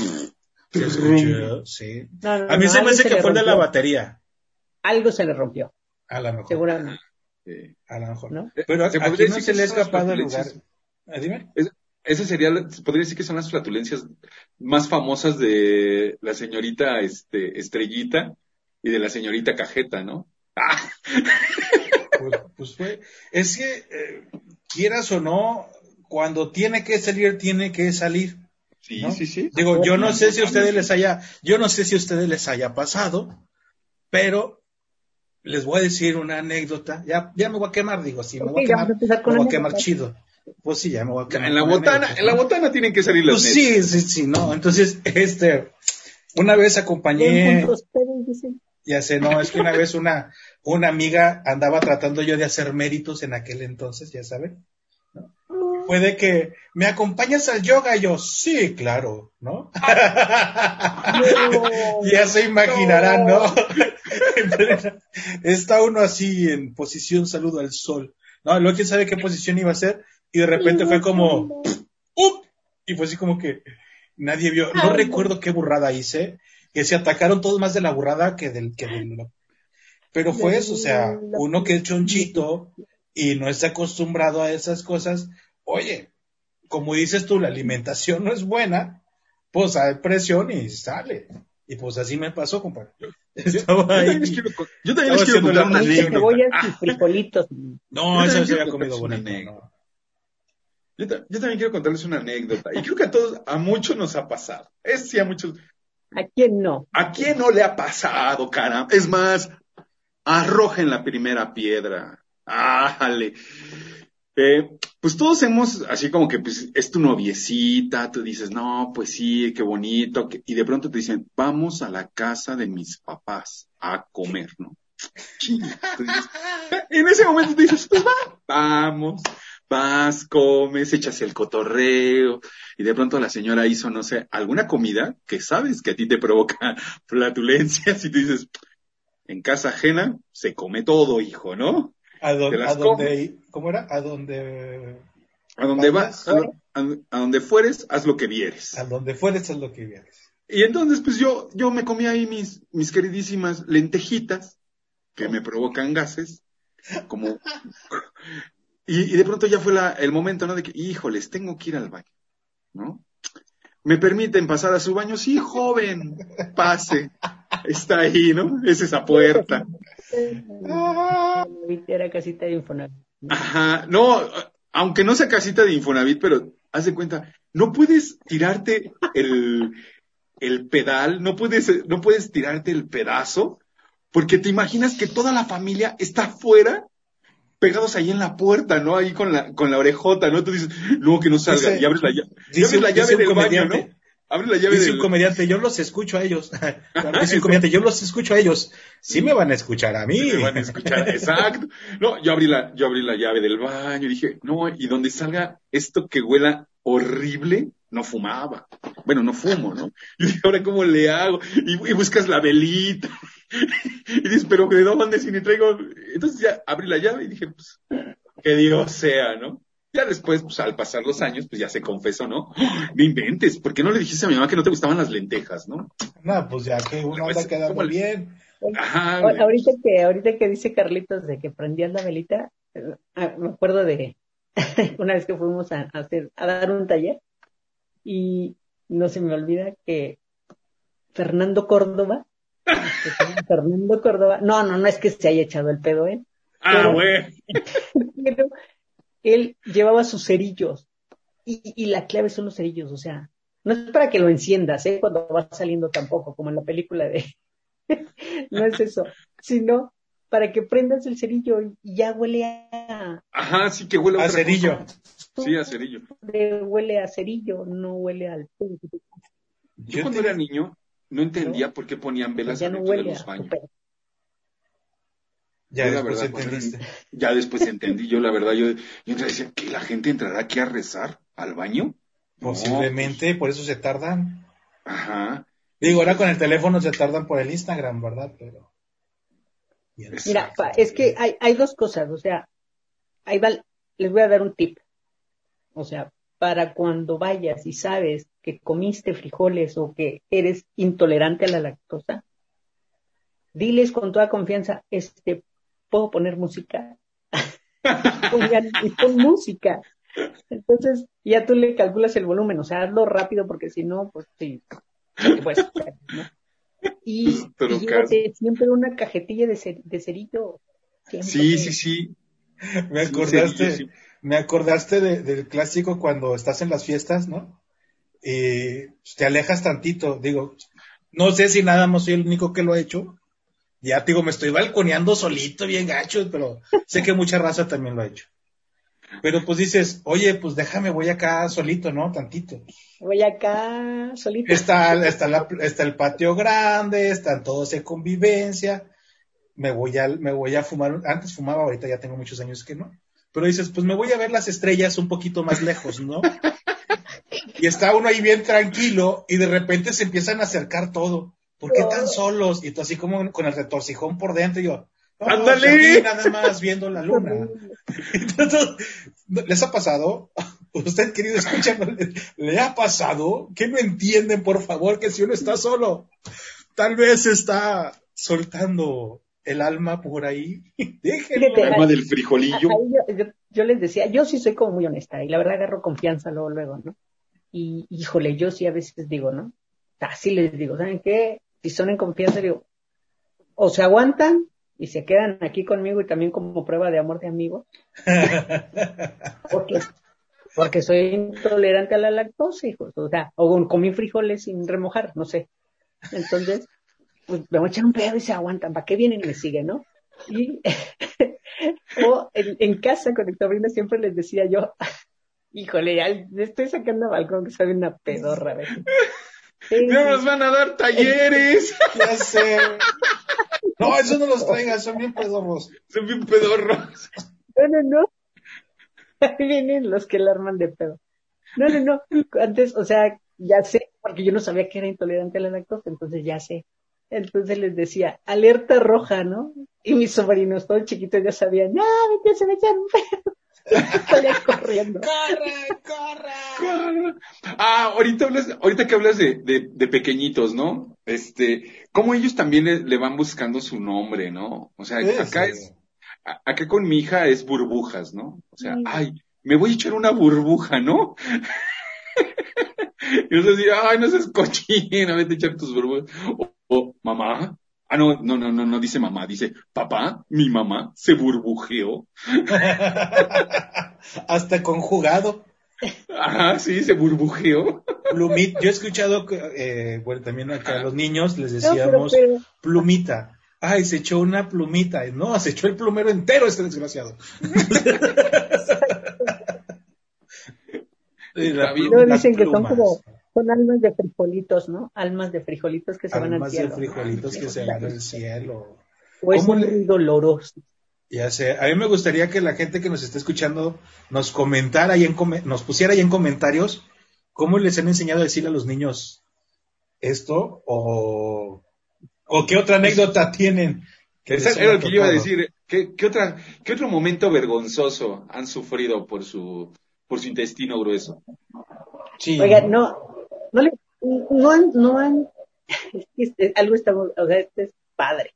se escuchó, sí. No, no, A mí no, se me hace que fue de la batería. Algo se le rompió, A lo mejor. seguramente. Sí. A lo mejor. ¿No? Pero ¿Se aquí no decir se que le ha son las escapado el lugar. flatulencias? Ah, Dime. Esa sería, la- se podría decir que son las flatulencias más famosas de la señorita este, Estrellita y de la señorita Cajeta, ¿no? Ah, Pues, pues fue. Es que, eh, quieras o no, cuando tiene que salir, tiene que salir. sí, ¿no? sí, sí. Digo, yo no sé si a ustedes les haya, yo no sé si a ustedes les haya pasado, pero les voy a decir una anécdota. Ya, ya me voy a quemar, digo, sí, me voy a quemar, me voy a quemar chido. Pues sí, ya me voy a quemar. En la botana, en la ¿no? botana tienen que salir las Pues sí, sí, sí, no. Entonces, este, una vez acompañé, Ya sé, no, es que una vez una, una amiga andaba tratando yo de hacer méritos en aquel entonces, ya saben. ¿no? Puede que me acompañas al yoga, y yo, sí, claro, ¿no? ya se imaginarán, ¿no? Está uno así en posición saludo al sol. No, luego quién sabe qué posición iba a ser y de repente fue como ¡up! y fue así como que nadie vio. No recuerdo qué burrada hice, que se atacaron todos más de la burrada que del que del pero fue eso, o sea, uno que es chonchito y no está acostumbrado a esas cosas, oye, como dices tú, la alimentación no es buena, pues hay presión y sale. Y pues así me pasó, compadre. Estaba Yo ahí. también les quiero, yo también les quiero contar una anécdota. frijolitos. No, eso Yo se había comido contarles bonito. una ¿no? Yo también quiero contarles una anécdota. Y creo que a todos, a muchos nos ha pasado. Es sí, a muchos. ¿A quién no? ¿A quién no le ha pasado, caramba? Es más, arrojen la primera piedra. Ájale. Eh, pues todos hemos, así como que pues, es tu noviecita, tú dices, no, pues sí, qué bonito, y de pronto te dicen, vamos a la casa de mis papás a comer, ¿no? Entonces, en ese momento dices, pues va, vamos, vas, comes, echas el cotorreo, y de pronto la señora hizo, no sé, alguna comida que sabes que a ti te provoca flatulencias, y tú dices, en casa ajena se come todo, hijo, ¿no? A, don- a donde, ¿cómo era? A donde, A donde vas, a, a- donde fueres, haz lo que vieres. a donde fueres es lo que vieres. Y entonces, pues yo, yo me comí ahí mis, mis queridísimas lentejitas, que me provocan gases, como, y, y de pronto ya fue la, el momento, ¿no? De que, híjoles, tengo que ir al baño, ¿no? ¿Me permiten pasar a su baño? Sí, joven, pase. Está ahí, ¿no? Es esa puerta. Era casita de Infonavit. Ajá, no, aunque no sea casita de Infonavit, pero haz de cuenta, no puedes tirarte el, el pedal, no puedes, no puedes tirarte el pedazo, porque te imaginas que toda la familia está afuera, pegados ahí en la puerta, ¿no? Ahí con la, con la orejota, ¿no? Tú dices, luego que no salga, Dice- y abres la llave, Dice, abres la llave del baño, ¿no? Abre la llave Dice del... un comediante, yo los escucho a ellos. Dice un comediante, yo los escucho a ellos. Sí me van a escuchar a mí. Me van a escuchar, exacto. No, yo abrí la, yo abrí la llave del baño y dije, no, y donde salga esto que huela horrible, no fumaba. Bueno, no fumo, ¿no? Y dije, ahora cómo le hago? Y, y buscas la velita. y dices, pero ¿de dónde si ni traigo? Entonces ya abrí la llave y dije, pues, que Dios sea, ¿no? Ya después, pues al pasar los años, pues ya se confesó, ¿no? No inventes, ¿por qué no le dijiste a mi mamá que no te gustaban las lentejas, no? No, pues ya que uno Pues, anda quedando ¿cómo le- bien. Ajá. Ahorita que, ahorita que dice Carlitos de que prendías la velita, eh, ah, me acuerdo de una vez que fuimos a, hacer, a dar un taller y no se me olvida que Fernando Córdoba, Fernando Córdoba, no, no, no es que se haya echado el pedo, ¿eh? Ah, pero- güey. Pero él llevaba sus cerillos y, y la clave son los cerillos, o sea, no es para que lo enciendas, ¿eh? Cuando va saliendo tampoco, como en la película de... no es eso, sino para que prendas el cerillo y ya huele a... Ajá, sí que huele a A cerillo. cosa. Sí, a cerillo. huele a cerillo, no huele al... Yo cuando era niño no entendía por qué ponían velas Ya no de los baños. Ya Yo después verdad, entendiste. ya después entendí, yo la verdad, yo, yo decía, ¿que la gente entrará aquí a rezar al baño? No, Posiblemente, por eso se tardan. pues, ajá. Digo, ahora con el teléfono se tardan por el Instagram, ¿verdad? Pero. Mira, pa- es que hay, hay dos cosas, o sea, ahí va, les voy a dar un tip. O sea, para cuando vayas y sabes que comiste frijoles o que eres intolerante a la lactosa, diles con toda confianza, este, ¿puedo poner música? Pongan, y pon música. Entonces, ya tú le calculas el volumen, o sea, hazlo rápido porque si no, pues sí, pues, ¿no? Y, Pero y llévate siempre una cajetilla de, cer- de cerito. Siempre. Sí, sí, sí. Me Sí, acordaste, sí, sí. me acordaste de- del clásico cuando estás en las fiestas, ¿no? Y te alejas tantito, digo, no sé si nada más soy el único que lo ha hecho. Ya te digo, me estoy balconeando solito, bien gacho, pero sé que mucha raza también lo ha hecho. Pero pues dices, oye, pues déjame, voy acá solito, ¿no? Tantito. Voy acá solito. Está, está, la- está el patio grande, están todos en convivencia. Me voy a, me voy a fumar. Antes fumaba, ahorita ya tengo muchos años que no. Pero dices, pues me voy a ver las estrellas un poquito más lejos, ¿no? Y está uno ahí bien tranquilo y de repente se empiezan a acercar todo. ¿Por qué tan solos? Y tú así como con el retorcijón por dentro y yo, no, ¡Ándale! nada más viendo la luna. Entonces, ¿les ha pasado? Usted, querido, escucha, ¿le ha pasado? ¿Qué no entienden, por favor, que si uno está solo, tal vez está soltando el alma por ahí? Déjenlo. El alma del frijolillo. Yo- yo les decía, yo sí soy como muy honesta y la verdad agarro confianza luego, luego, ¿no? Y híjole, yo sí a veces digo, ¿no? Así les digo, ¿saben qué? Si son en confianza, digo, o se aguantan y se quedan aquí conmigo y también como prueba de amor de amigo, porque, porque soy intolerante a la lactosa, hijos, o sea, o comí frijoles sin remojar, no sé. Entonces, pues me voy a echar un pedo y se aguantan, ¿para qué vienen y me siguen, no? Y, o en, en casa con el sobrino siempre les decía yo, híjole, ya le estoy sacando al balcón que sabe una pedorra. Sí, No sí. nos van a dar talleres. Ya sé. No, eso no los traigas, son bien pedorros. Son bien pedorros. No, no, no. Ahí vienen los que la arman de pedo. No, no, no. Antes, o sea, ya sé, porque yo no sabía que era intolerante a la lactosa, entonces ya sé. Entonces les decía, alerta roja, ¿no? Y mis sobrinos, todos chiquitos, ya sabían, no, ya se me echan un pedo. Salían corriendo. ¡Corre, corre! Ah, ahorita hablas, ahorita que hablas de, de, de pequeñitos, ¿no? Este, cómo ellos también le, le van buscando su nombre, ¿no? O sea, acá sí. es, a- acá con mi hija es burbujas, ¿no? O sea, Sí. ay, me voy a echar una burbuja, ¿no? y yo así, ay, no seas cochina, vete a echar tus burbujas. O, o, mamá. Ah, no, no, no, no, no dice mamá, dice papá, mi mamá se burbujeó. Hasta conjugado. Ajá, sí, se burbujeó. Plumita. Yo he escuchado, que, eh, bueno, también acá a los niños les No, pero, decíamos pero, plumita. Ay, se echó una plumita. No, se echó el plumero entero este desgraciado. Bien. No, dicen que son como- Son almas de frijolitos, ¿no? Almas de frijolitos que se van al Almas de cielo. frijolitos que se van al cielo. O es ¿Cómo muy le- doloroso. Ya sé, a mí me gustaría que la gente que nos esté escuchando nos comentara ahí en come- nos pusiera ahí en comentarios cómo les han enseñado a decirle a los niños esto o, o qué otra anécdota tienen. Que Esa era lo que yo iba a decir. ¿Qué, qué otra, ¿Qué otro momento vergonzoso han sufrido por su, por su intestino grueso? Sí, Oiga, no, no le, no han, no han, este- algo estamos, o sea, este es padre.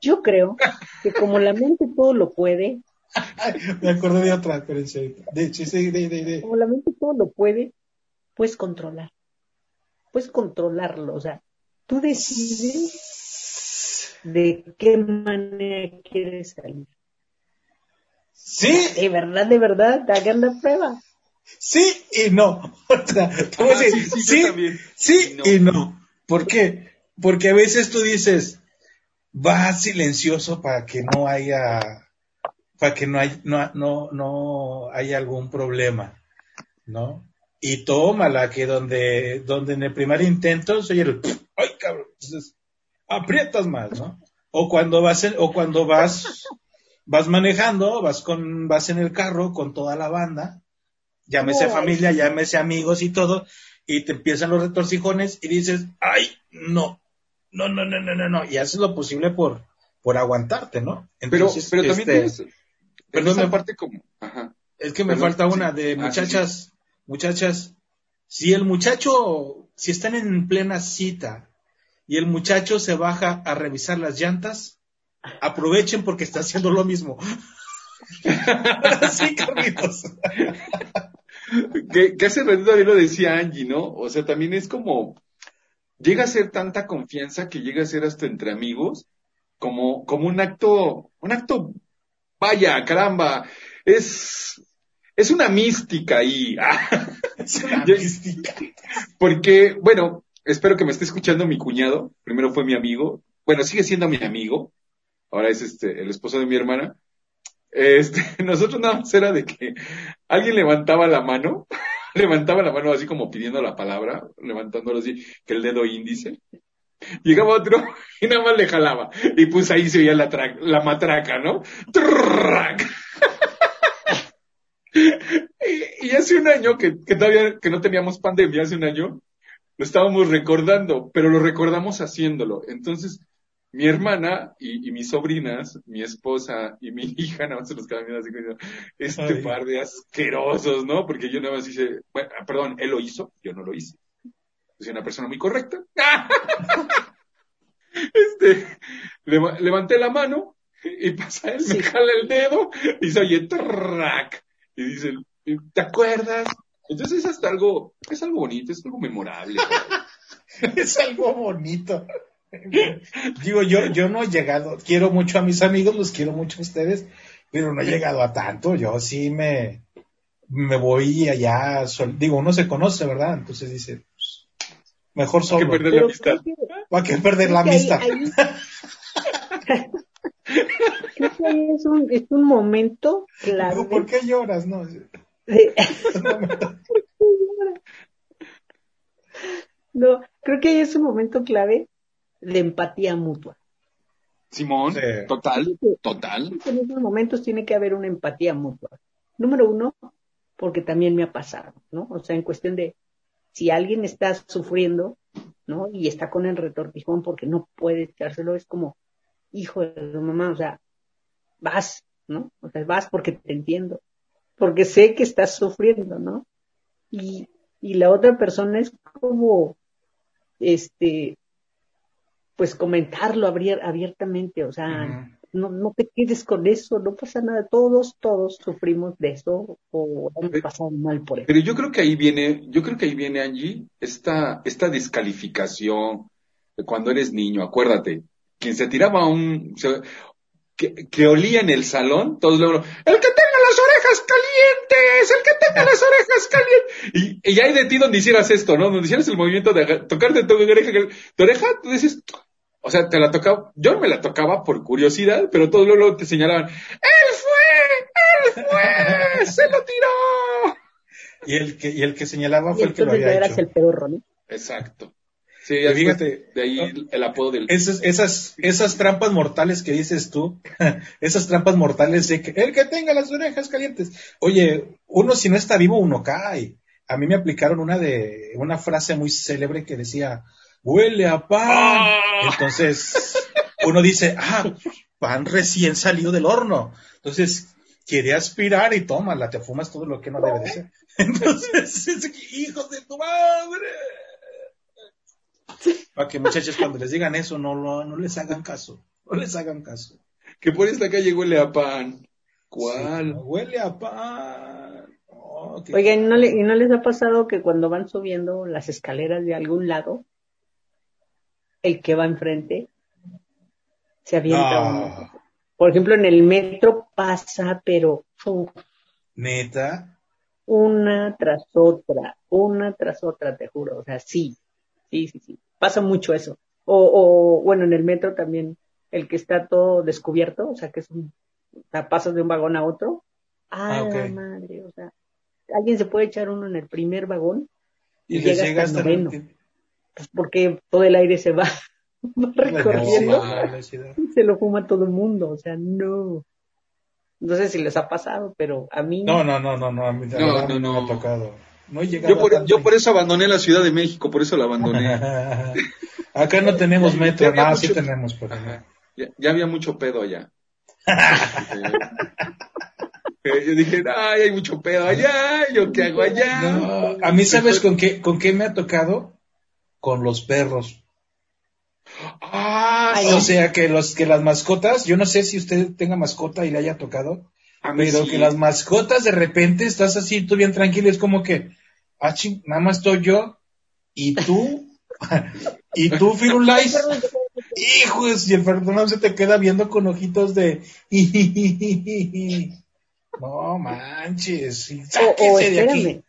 Yo creo que como la mente todo lo puede, me acordé de otra, espérense. De, de, de, de. como la mente todo lo puede, puedes controlar. Puedes controlarlo, o sea, tú decides de qué manera quieres salir. Sí, De verdad, de verdad, hagan la prueba. Sí y no. O sea, Ah, decir, sí, sí, sí, sí Y no. y no. ¿Por qué? Porque a veces tú dices, va silencioso para que no haya, para que no hay, no, no, no haya algún problema, ¿no? Y tómala que donde, donde en el primer intento soy el, ay cabrón, entonces aprietas más, ¿no? O cuando vas, en- o cuando vas, vas manejando, vas con, vas en el carro con toda la banda, llámese familia, llámese amigos y todo, y te empiezan los retorcijones y dices, ay, no, no, no, no, no, no, no, y haces lo posible por, por aguantarte, ¿no? Pero, Entonces, pero también este, tienes, en perdón, esa me- parte como, ajá. es que me Perdón, falta sí. una de Ah, sí, muchachas, muchachas, si el muchacho, si están en plena cita y el muchacho se baja a revisar las llantas, aprovechen porque está haciendo lo mismo. sí, Carlitos. que, que hace ratito lo decía Angie, ¿no? O sea, también es como, llega a ser tanta confianza que llega a ser hasta entre amigos, como, como un acto, un acto, vaya, caramba, es, es una mística ahí. Es una mística. Porque, bueno, espero que me esté escuchando mi cuñado. Primero fue mi amigo. Bueno, sigue siendo mi amigo. Ahora es este, el esposo de mi hermana. Este, nosotros nada más era de que alguien levantaba la mano, levantaba la mano así como pidiendo la palabra, levantándolo así, que el dedo índice. Llegaba otro y nada más le jalaba. Y pues ahí se oía la, tra- la matraca, ¿no? Y, y hace un año que, que todavía que no teníamos pandemia, hace un año, lo estábamos recordando, pero lo recordamos haciéndolo. Entonces, mi hermana y, y mis sobrinas, mi esposa y mi hija, nada más se nos quedan viendo así como, este Ay. par de asquerosos, ¿no? Porque yo nada más hice, bueno, ah, perdón, él lo hizo, yo no lo hice. Soy una persona muy correcta. este, leva- levanté la mano y pasa él, me Sí. jala el dedo y se oye track. Y dice, ¿te acuerdas? Entonces es hasta algo, es algo bonito, es algo memorable. Es algo bonito. Digo, yo, yo no he llegado, quiero mucho a mis amigos, los quiero mucho a ustedes, pero no he llegado a tanto. Yo sí me, me voy allá, sol- digo, uno se conoce, ¿verdad? Entonces dice, pues, mejor Hay que solo. perder la amistad. creo que- ¿Para qué perder la amistad? creo que ahí es un, es un momento clave. Digo, ¿Por qué lloras? No, no, creo que ahí es un momento clave de empatía mutua. Simón, Sí. total, total. En esos momentos tiene que haber una empatía mutua. Número uno, porque también me ha pasado, ¿no? O sea, en cuestión de si alguien está sufriendo, ¿no? Y está con el retortijón porque no puede echárselo, es como, hijo de su mamá, o sea, vas, ¿no? O sea, vas porque te entiendo, porque sé que estás sufriendo, ¿no? Y, y la otra persona es como, este, pues comentarlo abier- abiertamente, o sea, no, no te quedes con eso, no pasa nada, todos, todos sufrimos de eso o hemos Pero- pasado mal por eso. Pero yo creo que ahí viene, yo creo que ahí viene, Angie, esta, esta descalificación de cuando eres niño. Acuérdate, quien se tiraba a un, se- que, que olía en el salón, todos luego, el que tenga las orejas calientes, el que tenga las orejas calientes. Y, y hay de ti donde hicieras esto, ¿no? Donde hicieras el movimiento de tocarte tu oreja, tu oreja, tú dices, o sea, te la tocaba, yo me la tocaba por curiosidad, pero todos luego te señalaban, ¡Él fue! ¡Él fue! ¡Se lo tiró! Y el que, y el que señalaba fue el que lo había eras hecho. el pedorro, ¿no? Exacto. Sí, Y fíjate, de ahí el apodo del... Esas, esas, esas trampas mortales que dices tú, esas trampas mortales de que el que tenga las orejas calientes. Oye, uno si no está vivo, uno cae. A mí me aplicaron una de, una frase muy célebre que decía, huele a pan. ¡Ah! Entonces, uno dice, ah, pan recién salido del horno. Entonces, quiere aspirar y tómala, te fumas todo lo que no debe de ser. Entonces, es- hijos de tu madre. Para que muchachos cuando les digan eso no, lo- no les hagan caso, no les hagan caso. Que por esta calle huele a pan. Sí, ¿Cuál? no, huele a pan. Oh, Oigan, ¿y ¿no, le- ¿y no les ha pasado que cuando van subiendo las escaleras de algún lado, el que va enfrente se avienta Ah. uno? Por ejemplo, en el metro pasa, pero uf, Neta. una tras otra, una tras otra, te juro. O sea, sí, sí, sí, sí. Pasa mucho eso. O, o bueno, en el metro también, el que está todo descubierto, o sea, que es un, o sea, pasas de un vagón a otro. ¡Ah, la madre! O sea, alguien se puede echar uno en el primer vagón, Y Y llega hasta el noveno. Pues porque todo el aire se va, va recorriendo y se lo fuma todo el mundo. O sea, no. No sé si les ha pasado, pero a mí. No, no, no, no, no, a mí No, no, no, no. me ha tocado. No he llegado Yo por, yo por eso abandoné la Ciudad de México, por eso la abandoné. Acá no tenemos metro, Ya había nada, sí mucho- tenemos, pero no. Ya, ya había mucho pedo allá. Eh, yo dije, ay, hay mucho pedo allá, ¿yo qué hago allá? No, a mí, ¿sabes con qué, con qué me ha tocado? Con los perros. Ah, O sea, que los que las mascotas, yo no sé si usted tenga mascota y le haya tocado, a mí pero sí. que las mascotas de repente estás así, tú bien tranquilo, es como que, ah, ching, nada más estoy yo y tú, y tú, Firulais, hijos, y el perro no se te queda viendo con ojitos de, no manches, y O, o sáquese de aquí.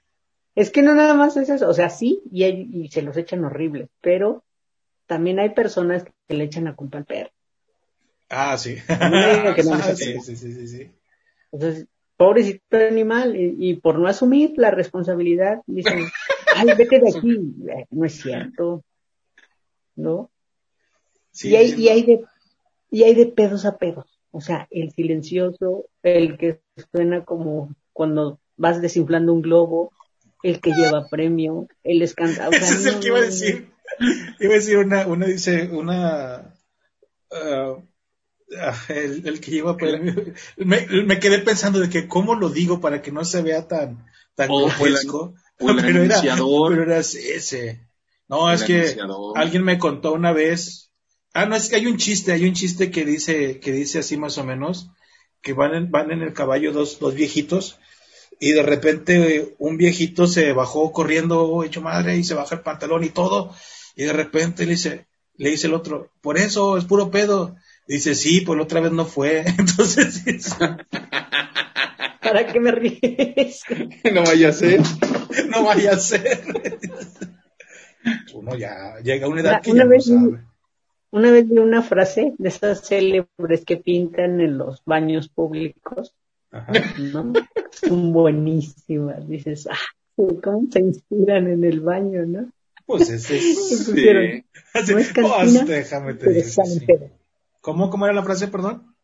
Es que no nada más es eso. O sea, sí, y, hay- y se los echan horribles, pero también hay personas que le echan la culpa al perro. Ah, sí. que no Ah, sí, sí, sí, sí, sí. Entonces, pobrecito animal, y, y por no asumir la responsabilidad, dicen, ay, vete de aquí. Eh, No es cierto. ¿No? Sí, y, hay, y, hay de, y hay de pedos a pedos. O sea, el silencioso, el que suena como cuando vas desinflando un globo, el que lleva premio, el descansado. Ese es el que iba a decir. Iba a decir una, una dice, una, ah, ah, el, el que lleva premio. Me, me quedé pensando de que cómo lo digo para que no se vea tan, tan O el- grotesco. el pero era, pero era ese. No, El es que alguien me contó una vez. Ah, no, es que hay un chiste, hay un chiste que dice, que dice así más o menos, que van en, van en el caballo dos, dos viejitos, y de repente un viejito se bajó corriendo hecho madre y se baja el pantalón y todo, y de repente le dice, le dice el otro, por eso es puro pedo. Dice, sí, pues la otra vez no fue. Entonces, es- ¿Para qué me ríes? no vaya a ser. no vaya a ser. Uno ya llega a una edad Una- que una ya vez sabe. Una vez vi una frase de esas célebres que pintan en los baños públicos, Ajá. ¿no? Son buenísimas. Dices, ah, cómo se inspiran en el baño, ¿no? Pues ese es. ¿Qué Sí. No es pues, cantina, déjame te Pero digo, salen sí. pedos. ¿Cómo, ¿Cómo era la frase, perdón?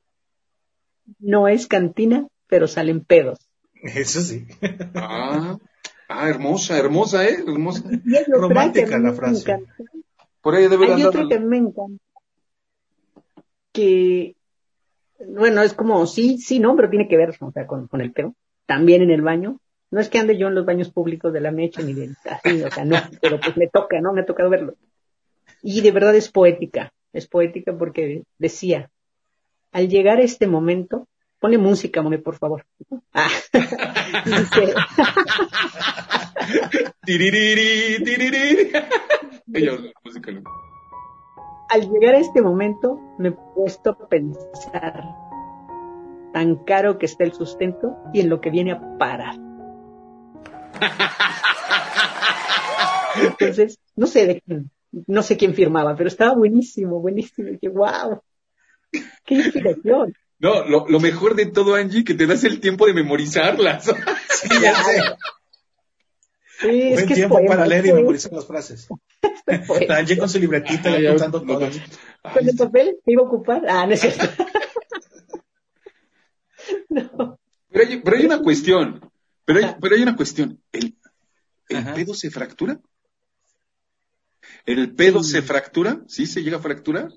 No es cantina, pero salen pedos. Eso sí. Ah, ah, hermosa, hermosa, ¿eh? Hermosa. Romántica la frase. Por ahí debe de Hay otra que me encanta. Que, bueno, es como, sí, sí, no, pero tiene que ver, o sea, con, con el pedo. También en el baño. No es que ande yo en los baños públicos de la mecha ni de así, o sea, no, pero pues me toca, ¿no? Me ha tocado verlo. Y de verdad es poética, es poética porque decía, al llegar a este momento, ponle música, mome, por favor. Ah, dice, la música, ¿no? Al llegar a este momento me he puesto a pensar tan caro que está el sustento y en lo que viene a parar. Entonces, no sé de quién, no sé quién firmaba, pero estaba buenísimo, buenísimo. Y que wow, qué inspiración. No, lo, lo mejor de todo, Angie, que te das el tiempo de memorizarlas. Sí, ya sé. Sí, Buen tiempo poema, para leer y memorizar las frases. La Angie con su libretita Ay, le apuntando no. ¿Con el papel que iba a ocupar? Ah, no es cierto. no. Pero hay, pero hay una cuestión. Pero hay, pero hay una cuestión. ¿El, pedo se fractura? ¿El pedo Sí. se fractura? ¿Sí se llega a fracturar?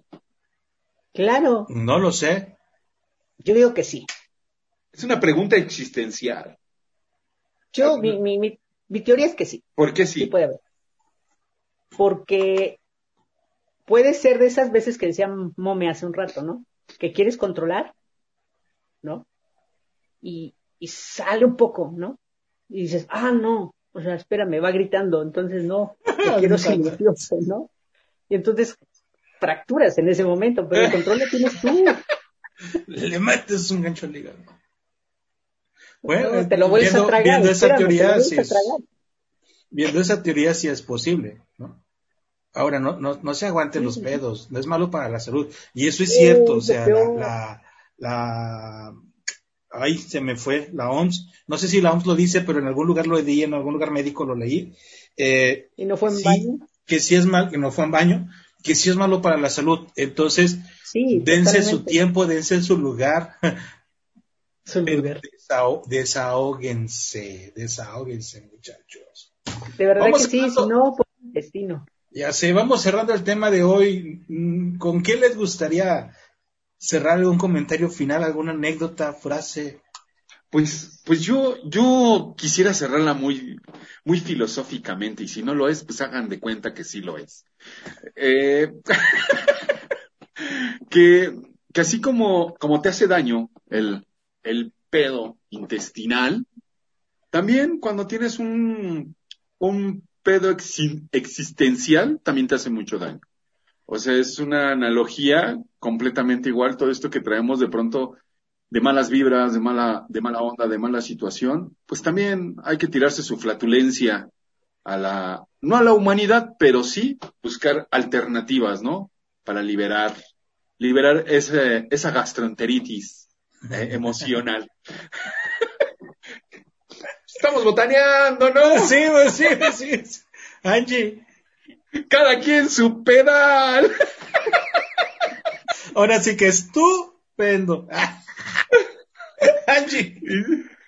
Claro, No lo sé. yo digo que sí. Es una pregunta existencial. Yo, mi, mi, mi, mi teoría es que sí, ¿Por qué sí sí? puede haber. Porque puede ser de esas veces que decía Mome hace un rato, ¿no? Que quieres controlar, ¿no? Y, y sale un poco, ¿no? Y dices, ah, no, o sea, espérame, va gritando, entonces no, te quiero silencioso, ¿no? Y entonces fracturas en ese momento, pero el control lo tienes tú. Le metes un gancho al hígado. Bueno, No, te lo vuelves viendo, a tragar. viendo esa espérame, teoría, sí tragar. viendo esa teoría sí es posible, ¿no? Ahora, no, no, no se aguanten los pedos, no es malo para la salud. Y eso es cierto, o sea, la, la, la- ay, se me fue, la OMS, no sé si la OMS lo dice, pero en algún lugar lo leí, en algún lugar médico lo leí, eh, Y no fue en sí, baño. que sí es mal, que no fue en baño, que sí es malo para la salud. Entonces, Sí, dense su totalmente. tiempo, dense su lugar, Desahóguense, desahóguense, muchachos. De verdad Vamos que sí, si no, pues destino. Ya sé, vamos cerrando el tema de hoy. ¿Con qué les gustaría cerrar algún comentario final, alguna anécdota, frase? Pues, pues yo, yo quisiera cerrarla muy, muy filosóficamente, y si no lo es, pues hagan de cuenta que sí lo es. Eh, que, que así como, como te hace daño el, el pedo intestinal, también cuando tienes un, un pedo exi- existencial, también te hace mucho daño. O sea, es una analogía completamente igual, todo esto que traemos de pronto de malas vibras, de mala, de mala onda, de mala situación, pues también hay que tirarse su flatulencia a la, no a la humanidad, pero sí buscar alternativas, ¿no? Para liberar, liberar ese, esa gastroenteritis eh, emocional. Estamos botaneando, ¿no? Sí, pues, sí, sí. Angie, Cada quien su pedal. ahora sí que estupendo. Angie.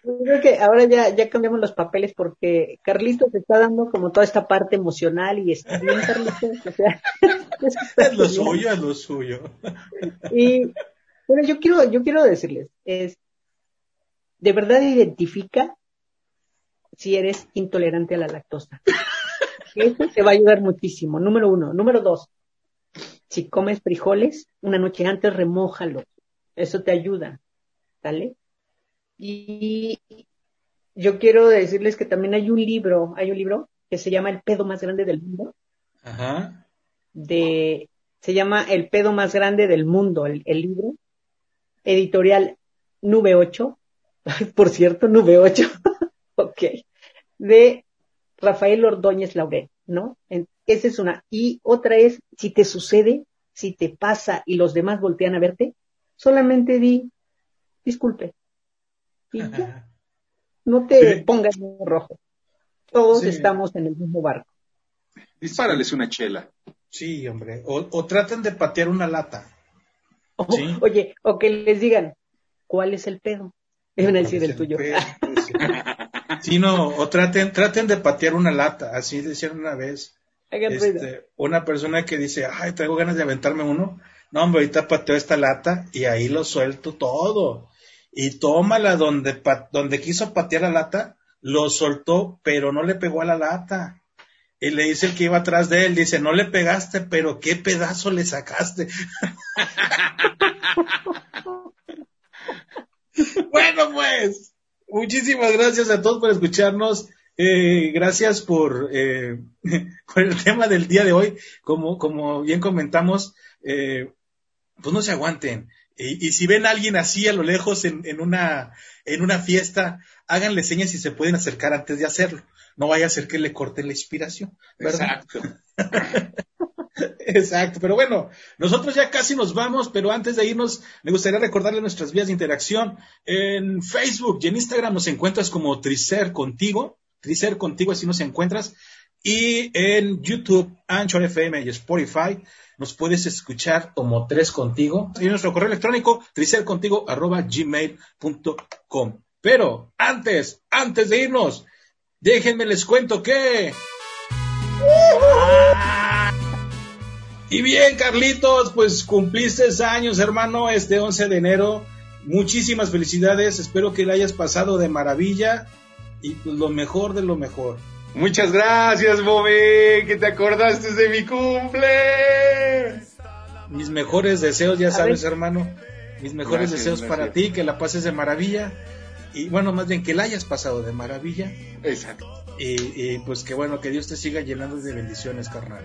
Yo creo que ahora ya, ya cambiamos los papeles porque Carlitos está dando como toda esta parte emocional y está bien, Carlitos. O sea, Es lo suyo, es lo suyo. Y bueno, yo quiero, yo quiero decirles, es de verdad identifica si eres intolerante a la lactosa. Eso te va a ayudar muchísimo. Número uno. Número dos. Si comes frijoles, una noche antes remójalo. Eso te ayuda. ¿Sale? Y yo quiero decirles que también hay un libro, hay un libro que se llama El pedo más grande del mundo Ajá. de, se llama El pedo más grande del mundo, el, el libro, editorial Nube 8, por cierto, Nube 8, ok, de Rafael Ordóñez Laurel, ¿no? En- esa es una. Y otra es, si te sucede, si te pasa y los demás voltean a verte, solamente di, disculpe. Y ya, no te Sí. pongas en rojo. Todos Sí. estamos en el mismo barco. Dispárales una chela. Sí, hombre. O, o traten de patear una lata. O- Sí. Oye, o que les digan, ¿cuál es el pedo? A decir el tuyo. Sí, no, o traten, traten de patear una lata, así decían una vez. Este, una persona que dice, ay, traigo ganas de aventarme uno. No, hombre, ahorita pateo esta lata y ahí lo suelto todo. Y tómala donde, donde quiso patear la lata, lo soltó, pero no le pegó a la lata. Y le dice el que iba atrás de él, dice, no le pegaste, pero qué pedazo le sacaste. bueno, pues, muchísimas gracias a todos por escucharnos. Eh, gracias por, eh, el tema del día de hoy. Como, como bien comentamos, eh, pues no se aguanten. Y, y si ven a alguien así a lo lejos en, en, una, en una fiesta, háganle señas si se pueden acercar antes de hacerlo. No vaya a ser que le corten la inspiración. ¿verdad? Exacto. Exacto, pero bueno, nosotros ya casi nos vamos, pero antes de irnos, me gustaría recordarle nuestras vías de interacción. En Facebook y en Instagram nos encuentras como Tricer contigo, Tricer contigo, así nos encuentras. Y en YouTube, Anchor FM y Spotify nos puedes escuchar como Tres Contigo. Y nuestro correo electrónico, tricercontigo.gmail.com. Pero antes, antes de irnos, déjenme les cuento que... Y bien, Carlitos, pues cumpliste años, hermano, este 11 de enero. Muchísimas felicidades, espero que le hayas pasado de maravilla y pues lo mejor de lo mejor. Muchas gracias, Bobé, que te acordaste de mi cumple. Mis mejores deseos, ya sabes, hermano. Mis mejores Gracias, deseos para ti, que la pases de maravilla. Y bueno, más bien que la hayas pasado de maravilla. Exacto. Y, y, pues que bueno, que Dios te siga llenando de bendiciones, carnal.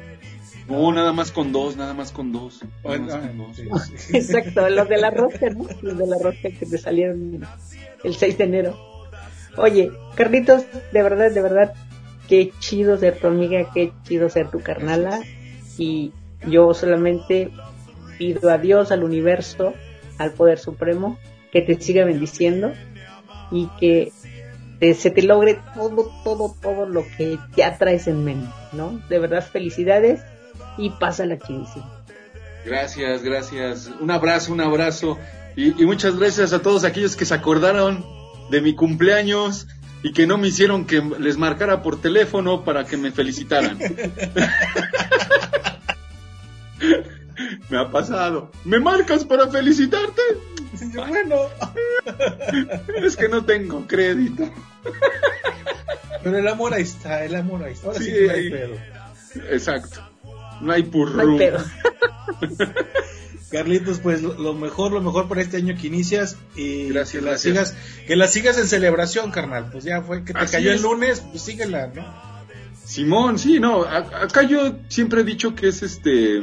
No, nada más con dos, nada más con dos. Nada Bueno, más con dos. sí, sí. Exacto, los de la rosca, ¿no? Los de la rosca que te salieron el 6 de enero. Oye, Carlitos, de verdad, de verdad, qué chido ser tu amiga, qué chido ser tu carnala. Y yo solamente pido a Dios, al universo, al Poder Supremo, que te siga bendiciendo y que te- se te logre todo, todo, todo lo que ya traes en mente, ¿no? De verdad, felicidades y pásala chidísimo. Gracias, gracias. Un abrazo, un abrazo. Y, y muchas gracias a todos aquellos que se acordaron de mi cumpleaños y que no me hicieron que les marcara por teléfono para que me felicitaran. me ha pasado. ¿Me marcas para felicitarte? bueno, Es que no tengo crédito. pero el amor ahí está, el amor ahí está. Ahora sí, Sí, que no hay pedo. Exacto. No hay No hay pedo. Carlitos, pues lo, mejor, lo mejor para este año que inicias y Gracias, que la gracias. sigas, que la sigas en celebración, carnal. Pues ya fue que te Así cayó el es. lunes, pues síguela, ¿no? Simón, sí, no, acá yo siempre he dicho que es este,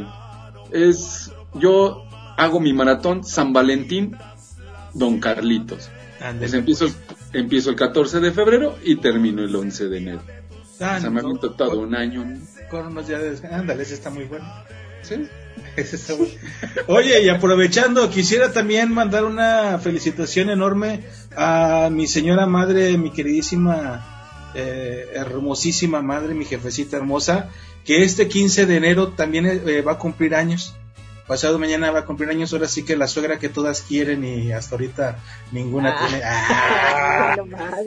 es, yo hago mi maratón San Valentín, Don Carlitos. Pues empiezo, el- empiezo el 14 de febrero y termino el 11 de enero. Ah, o sea, me no, aviento todo un año. con unos días de descanso. Ándale, ese está muy bueno. ¿Sí? Está bueno. Oye, y aprovechando, quisiera también mandar una felicitación enorme a mi señora madre, mi queridísima, eh, hermosísima madre, mi jefecita hermosa, que este 15 de enero también eh, va a cumplir años. Pasado mañana va a cumplir años, ahora sí que la suegra que todas quieren y hasta ahorita ninguna Ah. tiene.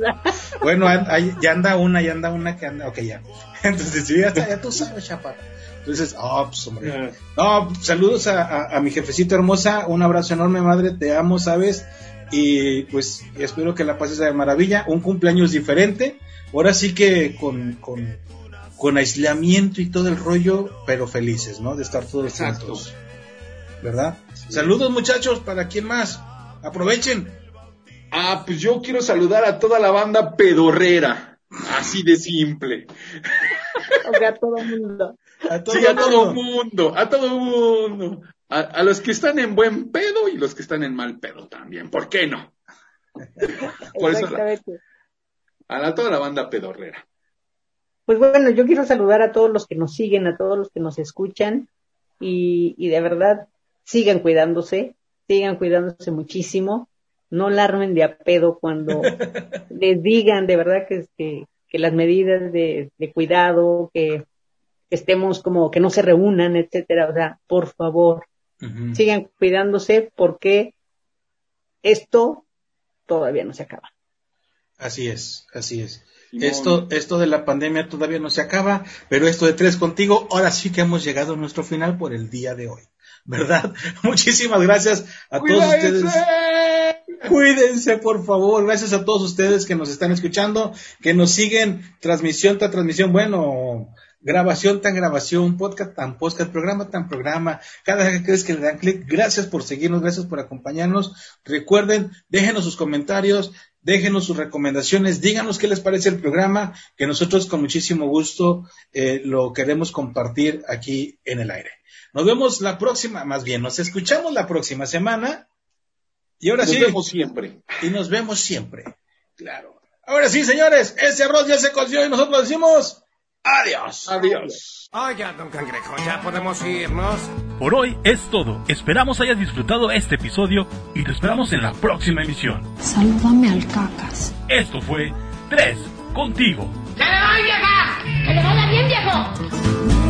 Ah. Bueno, ahí- ya anda una, ya anda una que anda, ok, ya. Entonces, sí, ya, está, ya tú sabes, chaparro. Entonces, oh, pues, hombre. No, saludos a, a- a mi jefecita hermosa, un abrazo enorme, madre, te amo, ¿sabes? Y pues espero que la pases de maravilla, un cumpleaños diferente, ahora sí que con, con, con aislamiento y todo el rollo, pero felices, ¿no? De estar todos Exacto. juntos, ¿verdad? Saludos muchachos, ¿para quién más? Aprovechen. Ah, pues yo quiero saludar a toda la banda pedorrera. Así de simple. O sea, todo el mundo. A todo Sí, a todo mundo. mundo, a todo mundo. A, a los que están en buen pedo y los que están en mal pedo también. ¿Por qué no? Por eso la- Exactamente. a la, toda la banda pedorrera. Pues bueno, yo quiero saludar a todos los que nos siguen, a todos los que nos escuchan y, y de verdad sigan cuidándose, sigan cuidándose muchísimo, no la armen de a pedo cuando les digan de verdad que, que, que las medidas de, de cuidado, que, que estemos como que no se reúnan, etcétera, o sea, por favor, sigan cuidándose porque esto todavía no se acaba. Así es, así es. Simón. Esto, esto de la pandemia todavía no se acaba, pero esto de tres contigo, ahora sí que hemos llegado a nuestro final por el día de hoy. ¿Verdad? Muchísimas gracias a todos ustedes. Cuídense, por favor. Gracias a todos ustedes que nos están escuchando, que nos siguen transmisión tras transmisión. Bueno, grabación tan grabación, podcast tan podcast, programa tan programa. Cada vez que crees que le dan clic, gracias por seguirnos, gracias por acompañarnos. Recuerden, déjenos sus comentarios, déjenos sus recomendaciones, díganos qué les parece el programa, que nosotros con muchísimo gusto eh, lo queremos compartir aquí en el aire. Nos vemos la próxima, más bien, nos escuchamos la próxima semana. Y ahora Nos sí, vemos siempre. y nos vemos siempre. Claro. Ahora sí, señores, ese arroz ya se coció y nosotros decimos Adiós. Adiós. Ah, Oiga, don Cangrejo, ya podemos irnos. Por hoy es todo. Esperamos hayas disfrutado este episodio y te esperamos en la próxima emisión. Salúdame al cacas. Esto fue 3 contigo. ¡Que le doy, vieja! ¡Que le vaya bien, viejo!